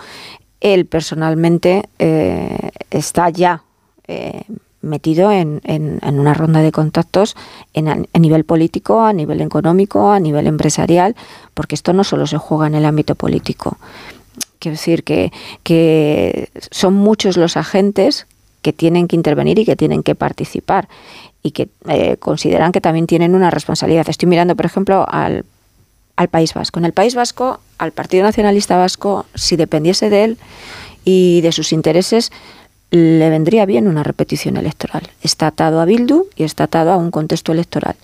él personalmente eh, está ya eh, metido en, en- una ronda de contactos en, a, a nivel político, a nivel económico, a nivel empresarial, porque esto no solo se juega en el ámbito político. Quiero decir que, que son muchos los agentes que tienen que intervenir y que tienen que participar y que eh, consideran que también tienen una responsabilidad. Estoy mirando, por ejemplo, al al País Vasco. En el País Vasco, al Partido Nacionalista Vasco, si dependiese de él y de sus intereses, le vendría bien una repetición electoral. Está atado a Bildu y está atado a un contexto electoral.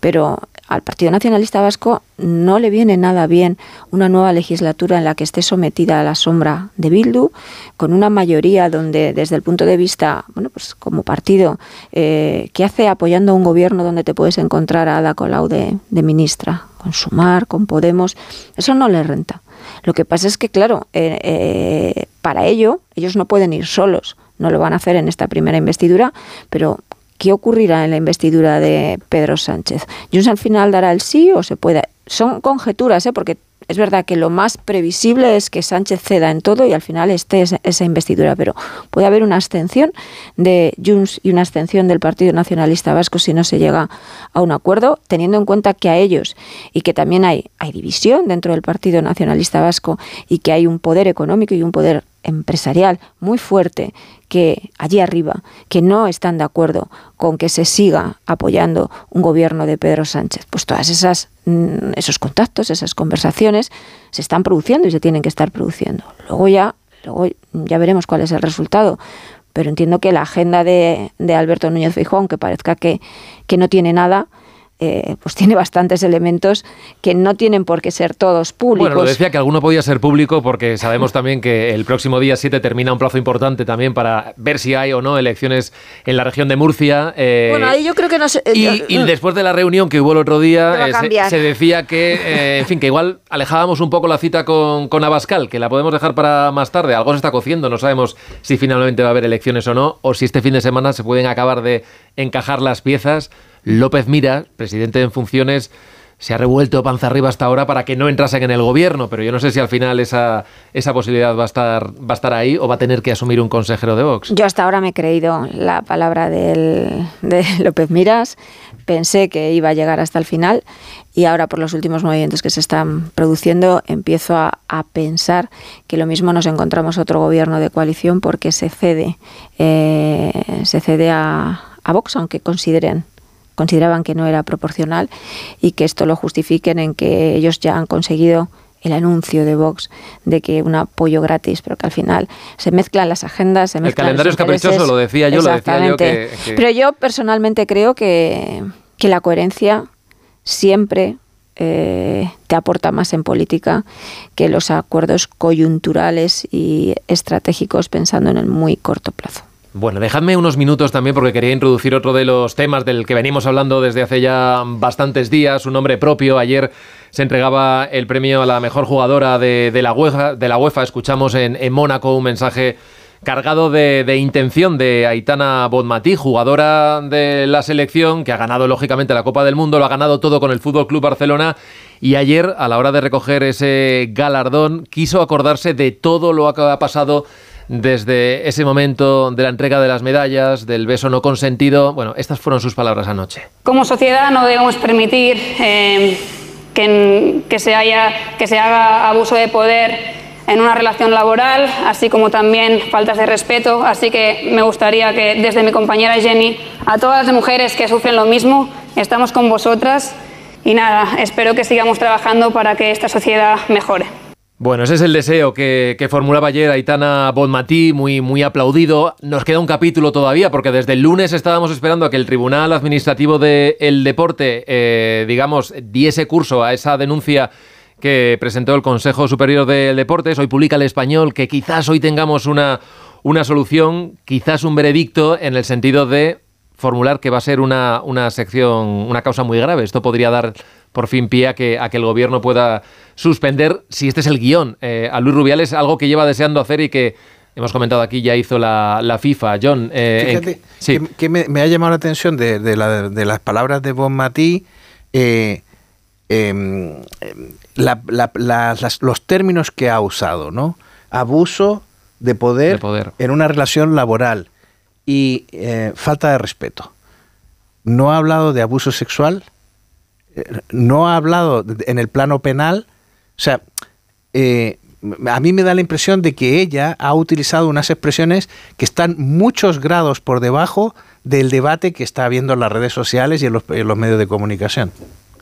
Pero al Partido Nacionalista Vasco no le viene nada bien una nueva legislatura en la que esté sometida a la sombra de Bildu, con una mayoría donde desde el punto de vista, bueno, pues como partido, eh, ¿qué hace apoyando a un gobierno donde te puedes encontrar a Ada Colau de, ministra? Con Sumar, con Podemos, eso no le renta. Lo que pasa es que, claro, eh, eh, para ello ellos no pueden ir solos, no lo van a hacer en esta primera investidura, pero ¿qué ocurrirá en la investidura de Pedro Sánchez? ¿Junts al final dará el sí o se puede? Son conjeturas, ¿eh? porque es verdad que lo más previsible es que Sánchez ceda en todo y al final esté esa, investidura, pero puede haber una abstención de Junts y una abstención del Partido Nacionalista Vasco si no se llega a un acuerdo, teniendo en cuenta que a ellos y que también hay, hay división dentro del Partido Nacionalista Vasco y que hay un poder económico y un poder empresarial muy fuerte que allí arriba que no están de acuerdo con que se siga apoyando un gobierno de Pedro Sánchez. Pues todas esas mm, esos contactos esas conversaciones se están produciendo y se tienen que estar produciendo. Luego ya luego ya veremos cuál es el resultado pero entiendo que la agenda de, de Alberto Núñez Feijóo aunque parezca que, que no tiene nada eh, pues tiene bastantes elementos que no tienen por qué ser todos públicos. Bueno, lo decía que alguno podía ser público porque sabemos también que el próximo día 7 termina un plazo importante también para ver si hay o no elecciones en la región de Murcia. eh, bueno, ahí yo creo que no sé. y, eh, y después de la reunión que hubo el otro día, eh, se, decía que, eh, en fin, que igual alejábamos un poco la cita con, con Abascal, que la podemos dejar para más tarde. Algo se está cociendo, no sabemos si finalmente va a haber elecciones o no, o si este fin de semana se pueden acabar de encajar las piezas. López Mira, presidente en funciones, se ha revuelto panza arriba hasta ahora para que no entrasen en el gobierno, pero yo no sé si al final esa, esa posibilidad va a, estar, va a estar ahí o va a tener que asumir un consejero de Vox. Yo hasta ahora me he creído la palabra del, de López Miras, pensé que iba a llegar hasta el final y ahora por los últimos movimientos que se están produciendo empiezo a, pensar que lo mismo nos encontramos otro gobierno de coalición porque se cede, eh, se cede a Vox, aunque consideren consideraban que no era proporcional y que esto lo justifiquen en que ellos ya han conseguido el anuncio de Vox de que un apoyo gratis, pero que al final se mezclan las agendas, se El mezclan calendario los es caprichoso, lo decía yo, lo decía yo que- Exactamente. que- Pero yo personalmente creo que, que la coherencia siempre eh, te aporta más en política que los acuerdos coyunturales y estratégicos pensando en el muy corto plazo. Bueno, dejadme unos minutos también porque quería introducir otro de los temas del que venimos hablando desde hace ya bastantes días, un nombre propio. Ayer se entregaba el premio a la mejor jugadora de, de la, UEFA, de la UEFA. Escuchamos en, Mónaco un mensaje cargado de, de intención de Aitana Bonmatí, jugadora de la selección que ha ganado lógicamente la Copa del Mundo, lo ha ganado todo con el Fútbol Club Barcelona y ayer a la hora de recoger ese galardón quiso acordarse de todo lo que ha pasado desde ese momento de la entrega de las medallas, del beso no consentido. Bueno, estas fueron sus palabras anoche. Como sociedad no debemos permitir eh, que, se que se haga abuso de poder en una relación laboral, así como también faltas de respeto. Así que me gustaría que desde mi compañera Jenny, a todas las mujeres que sufren lo mismo, estamos con vosotras y nada, espero que sigamos trabajando para que esta sociedad mejore. Bueno, ese es el deseo que, que formulaba ayer Aitana Bonmatí, muy, muy aplaudido. Nos queda un capítulo todavía, porque desde el lunes estábamos esperando a que el Tribunal Administrativo del Deporte, eh, digamos, diese curso a esa denuncia que presentó el Consejo Superior del Deportes. Hoy publica el español que quizás hoy tengamos una, una solución, quizás un veredicto en el sentido de formular que va a ser una, una sección, una causa muy grave. Esto podría dar por fin pie a que, a que el gobierno pueda suspender, si este es el guion, eh, a Luis Rubiales, algo que lleva deseando hacer y que hemos comentado aquí, ya hizo la, la FIFA. John, eh, Fíjate en- sí. que, que me, me ha llamado la atención de, de la- de las palabras de Bon Matí, eh, em, la- las- los términos que ha usado, ¿no? Abuso de poder, De poder. en una relación laboral y eh, falta de respeto. No ha hablado de abuso sexual, eh, no ha hablado en el plano penal, o sea, eh, a mí me da la impresión de que ella ha utilizado unas expresiones que están muchos grados por debajo del debate que está habiendo en las redes sociales y en los, en los medios de comunicación.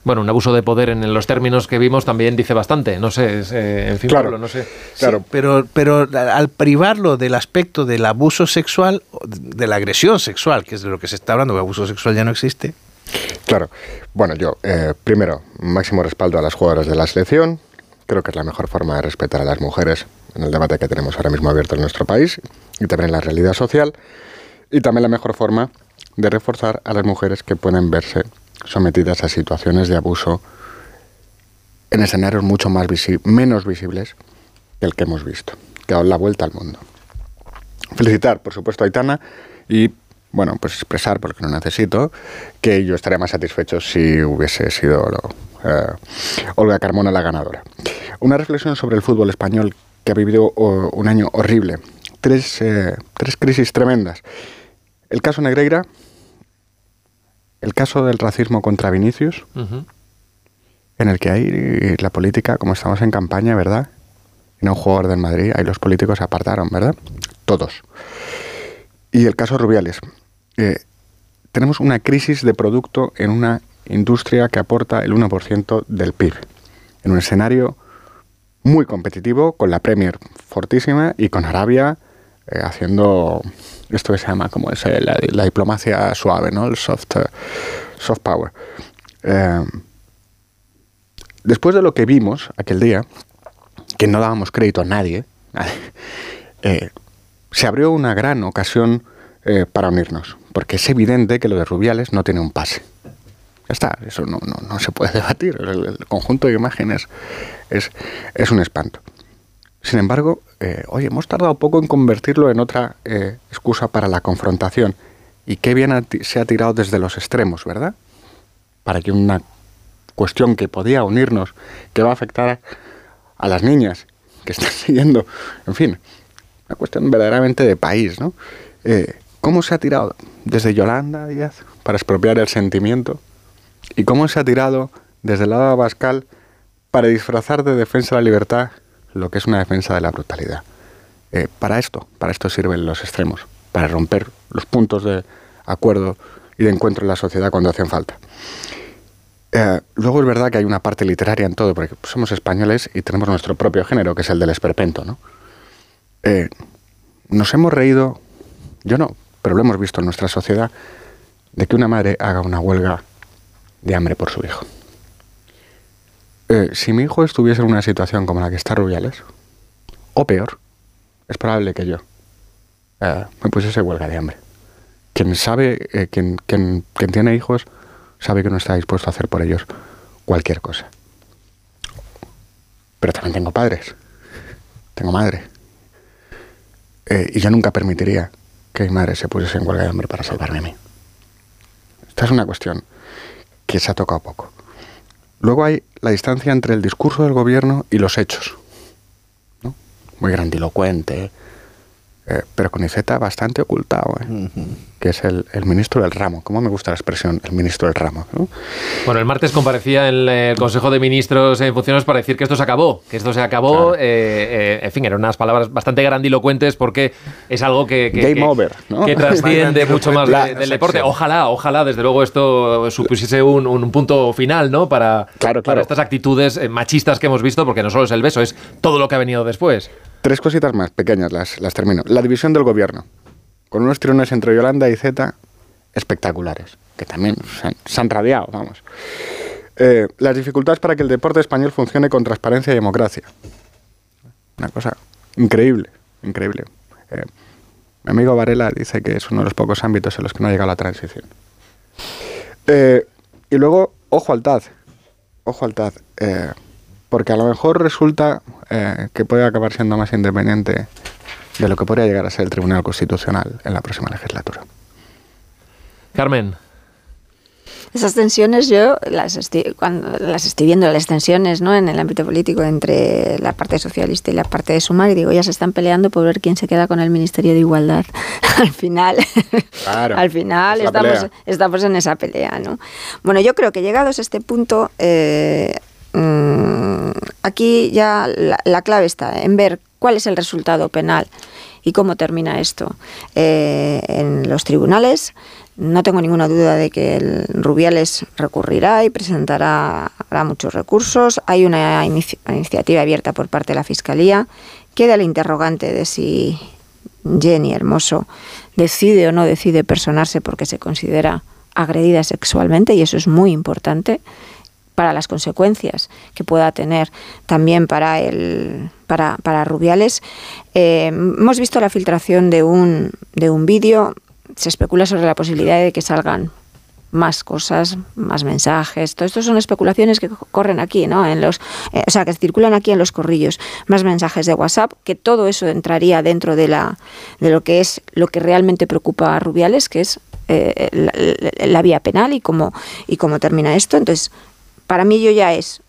Bueno, un abuso de poder en los términos que vimos también dice bastante. No sé, es, eh, en fin, Claro. Pablo, no sé. Sí, pero, pero al privarlo del aspecto del abuso sexual, o de la agresión sexual, que es de lo que se está hablando, que abuso sexual ya no existe. Claro. Bueno, yo, eh, primero, máximo respaldo a las jugadoras de la selección. Creo que es la mejor forma de respetar a las mujeres en el debate que tenemos ahora mismo abierto en nuestro país y también en la realidad social. Y también la mejor forma de reforzar a las mujeres que pueden verse sometidas a situaciones de abuso en escenarios mucho más menos visibles que el que hemos visto, que dado la vuelta al mundo. Felicitar, por supuesto, a Aitana y, bueno, pues expresar, porque no necesito, que yo estaría más satisfecho si hubiese sido eh, Olga Carmona la ganadora. Una reflexión sobre el fútbol español que ha vivido oh, un año horrible. Tres, eh, tres crisis tremendas. El caso Negreira, el caso del racismo contra Vinicius, en el que ahí la política, como estamos en campaña, ¿verdad? Y no un jugador del Madrid, ahí los políticos se apartaron, ¿verdad? Todos. Y el caso Rubiales. Eh, tenemos una crisis de producto en una industria que aporta el 1% del PIB, en un escenario muy competitivo, con la Premier fortísima y con Arabia eh, haciendo esto que se llama como es la, diplomacia suave, ¿no? El soft, eh, soft power. Después de lo que vimos aquel día, que no dábamos crédito a nadie, se abrió una gran ocasión eh, para unirnos, porque es evidente que lo de Rubiales no tiene un pase. Ya está, eso no, no, no se puede debatir. El, conjunto de imágenes es, es un espanto. Sin embargo, eh, oye, hemos tardado poco en convertirlo en otra eh, excusa para la confrontación. Y qué bien se ha tirado desde los extremos, ¿verdad? Para que una cuestión que podía unirnos, que va a afectar a las niñas que están siguiendo, en fin, una cuestión verdaderamente de país, ¿no? Eh, ¿Cómo se ha tirado desde Yolanda Díaz para expropiar el sentimiento? ¿Y cómo se ha tirado desde el lado de para disfrazar de defensa de la libertad lo que es una defensa de la brutalidad? Eh, para esto, para esto sirven los extremos, para romper los puntos de acuerdo y de encuentro en la sociedad cuando hacen falta. Eh, luego es verdad que hay una parte literaria en todo, porque somos españoles y tenemos nuestro propio género, que es el del esperpento, ¿no? Eh, nos hemos reído, yo no, pero lo hemos visto en nuestra sociedad, de que una madre haga una huelga de hambre por su hijo. Eh, si mi hijo estuviese en una situación como la que está Rubiales, o peor, es probable que yo eh, me pusiese huelga de hambre. Quien sabe, eh, quien, quien, quien tiene hijos, sabe que no está dispuesto a hacer por ellos cualquier cosa. Pero también tengo padres, tengo madre. Eh, y yo nunca permitiría que mi madre se pusiese en huelga de hambre para salvarme a mí. Esta es una cuestión que se ha tocado poco. Luego hay la distancia entre el discurso del gobierno y los hechos. Muy grandilocuente, eh, pero con Iceta bastante ocultado, ¿eh? que es el, el ministro del ramo. ¿Cómo me gusta la expresión, el ministro del ramo? ¿no? Bueno, el martes comparecía en el Consejo de Ministros en funciones para decir que esto se acabó, que esto se acabó. eh, eh, en fin, eran unas palabras bastante grandilocuentes porque es algo que, que- Game que- over, ¿no? que trasciende mucho más de- del La deporte. Ojalá, ojalá, desde luego esto supusiese un, un punto final, ¿no? Para, para estas actitudes machistas que hemos visto, porque no solo es el beso, es todo lo que ha venido después. Tres cositas más pequeñas, las, las termino. La división del gobierno, con unos tirones entre Yolanda y Zeta espectaculares, que también se han, se han radiado, vamos. Eh, las dificultades para que el deporte español funcione con transparencia y democracia. Una cosa increíble, increíble. Eh, Mi amigo Varela dice que es uno de los pocos ámbitos en los que no ha llegado la transición. Eh, y luego, ojo al TAD. Ojo al TAD. Porque a lo mejor resulta eh, que puede acabar siendo más independiente de lo que podría llegar a ser el Tribunal Constitucional en la próxima legislatura. Carmen. Esas tensiones yo las estoy, cuando las estoy viendo, las tensiones ¿no? en el ámbito político entre la parte socialista y la parte de Sumar, y digo, ya se están peleando por ver quién se queda con el Ministerio de Igualdad. al final, al final es estamos, pelea. estamos en esa pelea. ¿no? Bueno, yo creo que llegados a este punto, eh, mm, aquí ya la, la clave está en ver cuál es el resultado penal y cómo termina esto eh, en los tribunales. No tengo ninguna duda de que Rubiales recurrirá y presentará muchos recursos. Hay una inici- iniciativa abierta por parte de la Fiscalía. Queda el interrogante de si Jenny Hermoso decide o no decide personarse porque se considera agredida sexualmente y eso es muy importante para las consecuencias que pueda tener también para el para, para Rubiales. Eh, hemos visto la filtración de un de un vídeo. Se especula sobre la posibilidad de que salgan más cosas, más mensajes. Todo esto son especulaciones que co- corren aquí, ¿no? En los, eh, o sea, que circulan aquí en los corrillos. Más mensajes de WhatsApp, que todo eso entraría dentro de la de lo que es lo que realmente preocupa a Rubiales, que es eh, la, la- la vía penal y cómo y cómo termina esto. Entonces, para mí yo ya es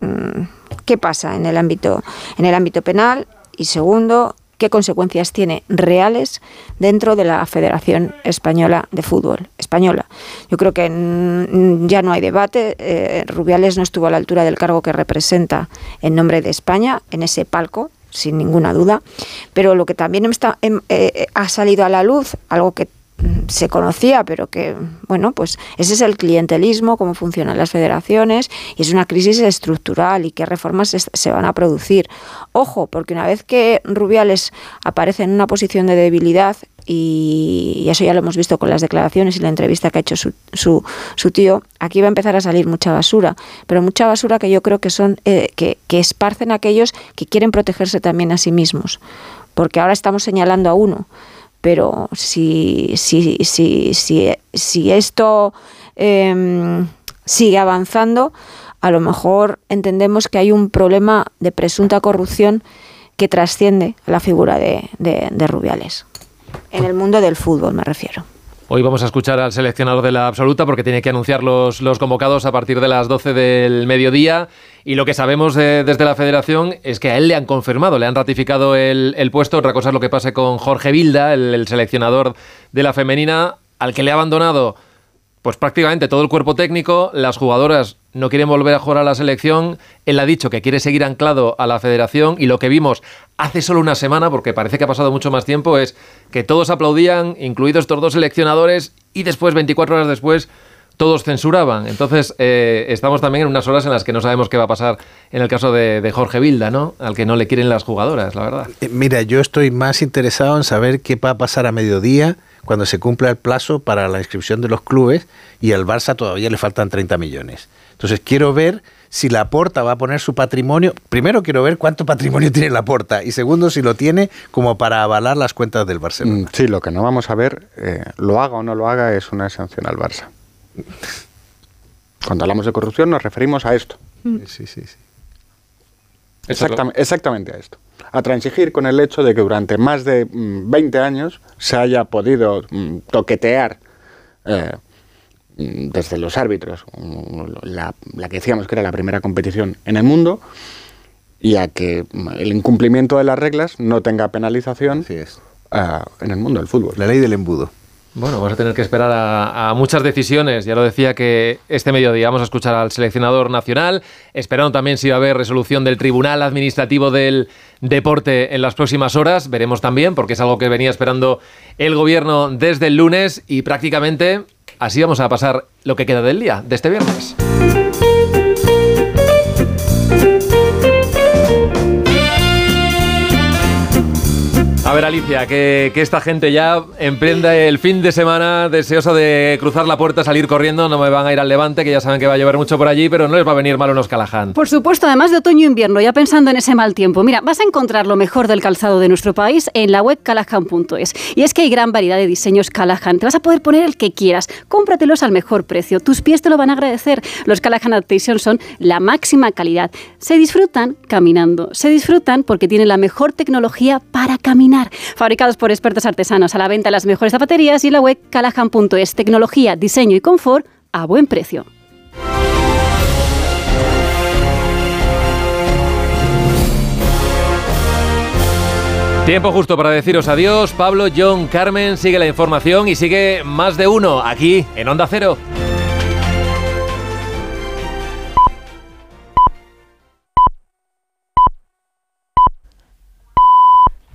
mm, qué pasa en el ámbito en el ámbito penal y segundo qué consecuencias tiene reales dentro de la Federación Española de Fútbol española. Yo creo que mm, ya no hay debate. eh, Rubiales no estuvo a la altura del cargo que representa en nombre de España en ese palco sin ninguna duda, pero lo que también em, eh, ha salido a la luz, algo que se conocía, pero que, bueno, pues ese es el clientelismo, cómo funcionan las federaciones, y es una crisis estructural y qué reformas se, van a producir. Ojo, porque una vez que Rubiales aparece en una posición de debilidad, y, eso ya lo hemos visto con las declaraciones y la entrevista que ha hecho su, su, tío, aquí va a empezar a salir mucha basura, pero mucha basura que yo creo que son, eh, que esparcen aquellos que quieren protegerse también a sí mismos, porque ahora estamos señalando a uno, pero si, si, si, si, si esto em, sigue avanzando, a lo mejor entendemos que hay un problema de presunta corrupción que trasciende la figura de Rubiales. En el mundo del fútbol me refiero. Hoy vamos a escuchar al seleccionador de la absoluta porque tiene que anunciar los, los convocados a partir de las 12 del mediodía. Y lo que sabemos de- desde la federación es que a él le han confirmado, le han ratificado el, el puesto. Otra cosa es lo que pase con Jorge Vilda, el, el seleccionador de la femenina, al que le ha abandonado pues prácticamente todo el cuerpo técnico. Las jugadoras no quieren volver a jugar a la selección. Él ha dicho que quiere seguir anclado a la federación y lo que vimos hace solo una semana, porque parece que ha pasado mucho más tiempo, es que todos aplaudían, incluidos estos dos seleccionadores, y después, 24 horas después, todos censuraban. Entonces, eh, estamos también en unas horas en las que no sabemos qué va a pasar en el caso de, Jorge Vilda, ¿no? Al que no le quieren las jugadoras, la verdad. Eh, Mira, yo estoy más interesado en saber qué va a pasar a mediodía cuando se cumpla el plazo para la inscripción de los clubes y al Barça todavía le faltan 30 millones. Entonces quiero ver si la Porta va a poner su patrimonio. Primero quiero ver cuánto patrimonio tiene la Porta y segundo si lo tiene como para avalar las cuentas del Barcelona. Mm, Sí, lo que no vamos a ver, eh, lo haga o no lo haga, es una sanción al Barça. Cuando hablamos de corrupción nos referimos a esto. Sí, sí, sí. Exactam- exactamente a esto. A transigir con el hecho de que durante más de mm, 20 años se haya podido mm, toquetear eh, mm, desde los árbitros mm, la, la que decíamos que era la primera competición en el mundo y a que mm, el incumplimiento de las reglas no tenga penalización eh, en el mundo del fútbol. La ley del embudo. Bueno, vamos a tener que esperar a, a muchas decisiones. Ya lo decía que este mediodía vamos a escuchar al seleccionador nacional, esperando también si va a haber resolución del Tribunal Administrativo del Deporte en las próximas horas. Veremos también, porque es algo que venía esperando el gobierno desde el lunes y prácticamente así vamos a pasar lo que queda del día, de este viernes. A ver, Alicia, que, esta gente ya emprenda el fin de semana deseosa de cruzar la puerta, salir corriendo. No me van a ir al levante, que ya saben que va a llover mucho por allí, pero no les va a venir mal unos Callahan. Por supuesto, además de otoño e invierno, ya pensando en ese mal tiempo. Mira, vas a encontrar lo mejor del calzado de nuestro país en la web callahan.es. Y es que hay gran variedad de diseños Callahan. Te vas a poder poner el que quieras. Cómpratelos al mejor precio. Tus pies te lo van a agradecer. Los Callahan Adaptation son la máxima calidad. Se disfrutan caminando. Se disfrutan porque tienen la mejor tecnología para caminar. Fabricados por expertos artesanos a la venta en las mejores zapaterías y la web callahan.es. Tecnología, diseño y confort a buen precio. Tiempo justo para deciros adiós. Pablo, John, Carmen, sigue la información y sigue más de uno aquí en Onda Cero.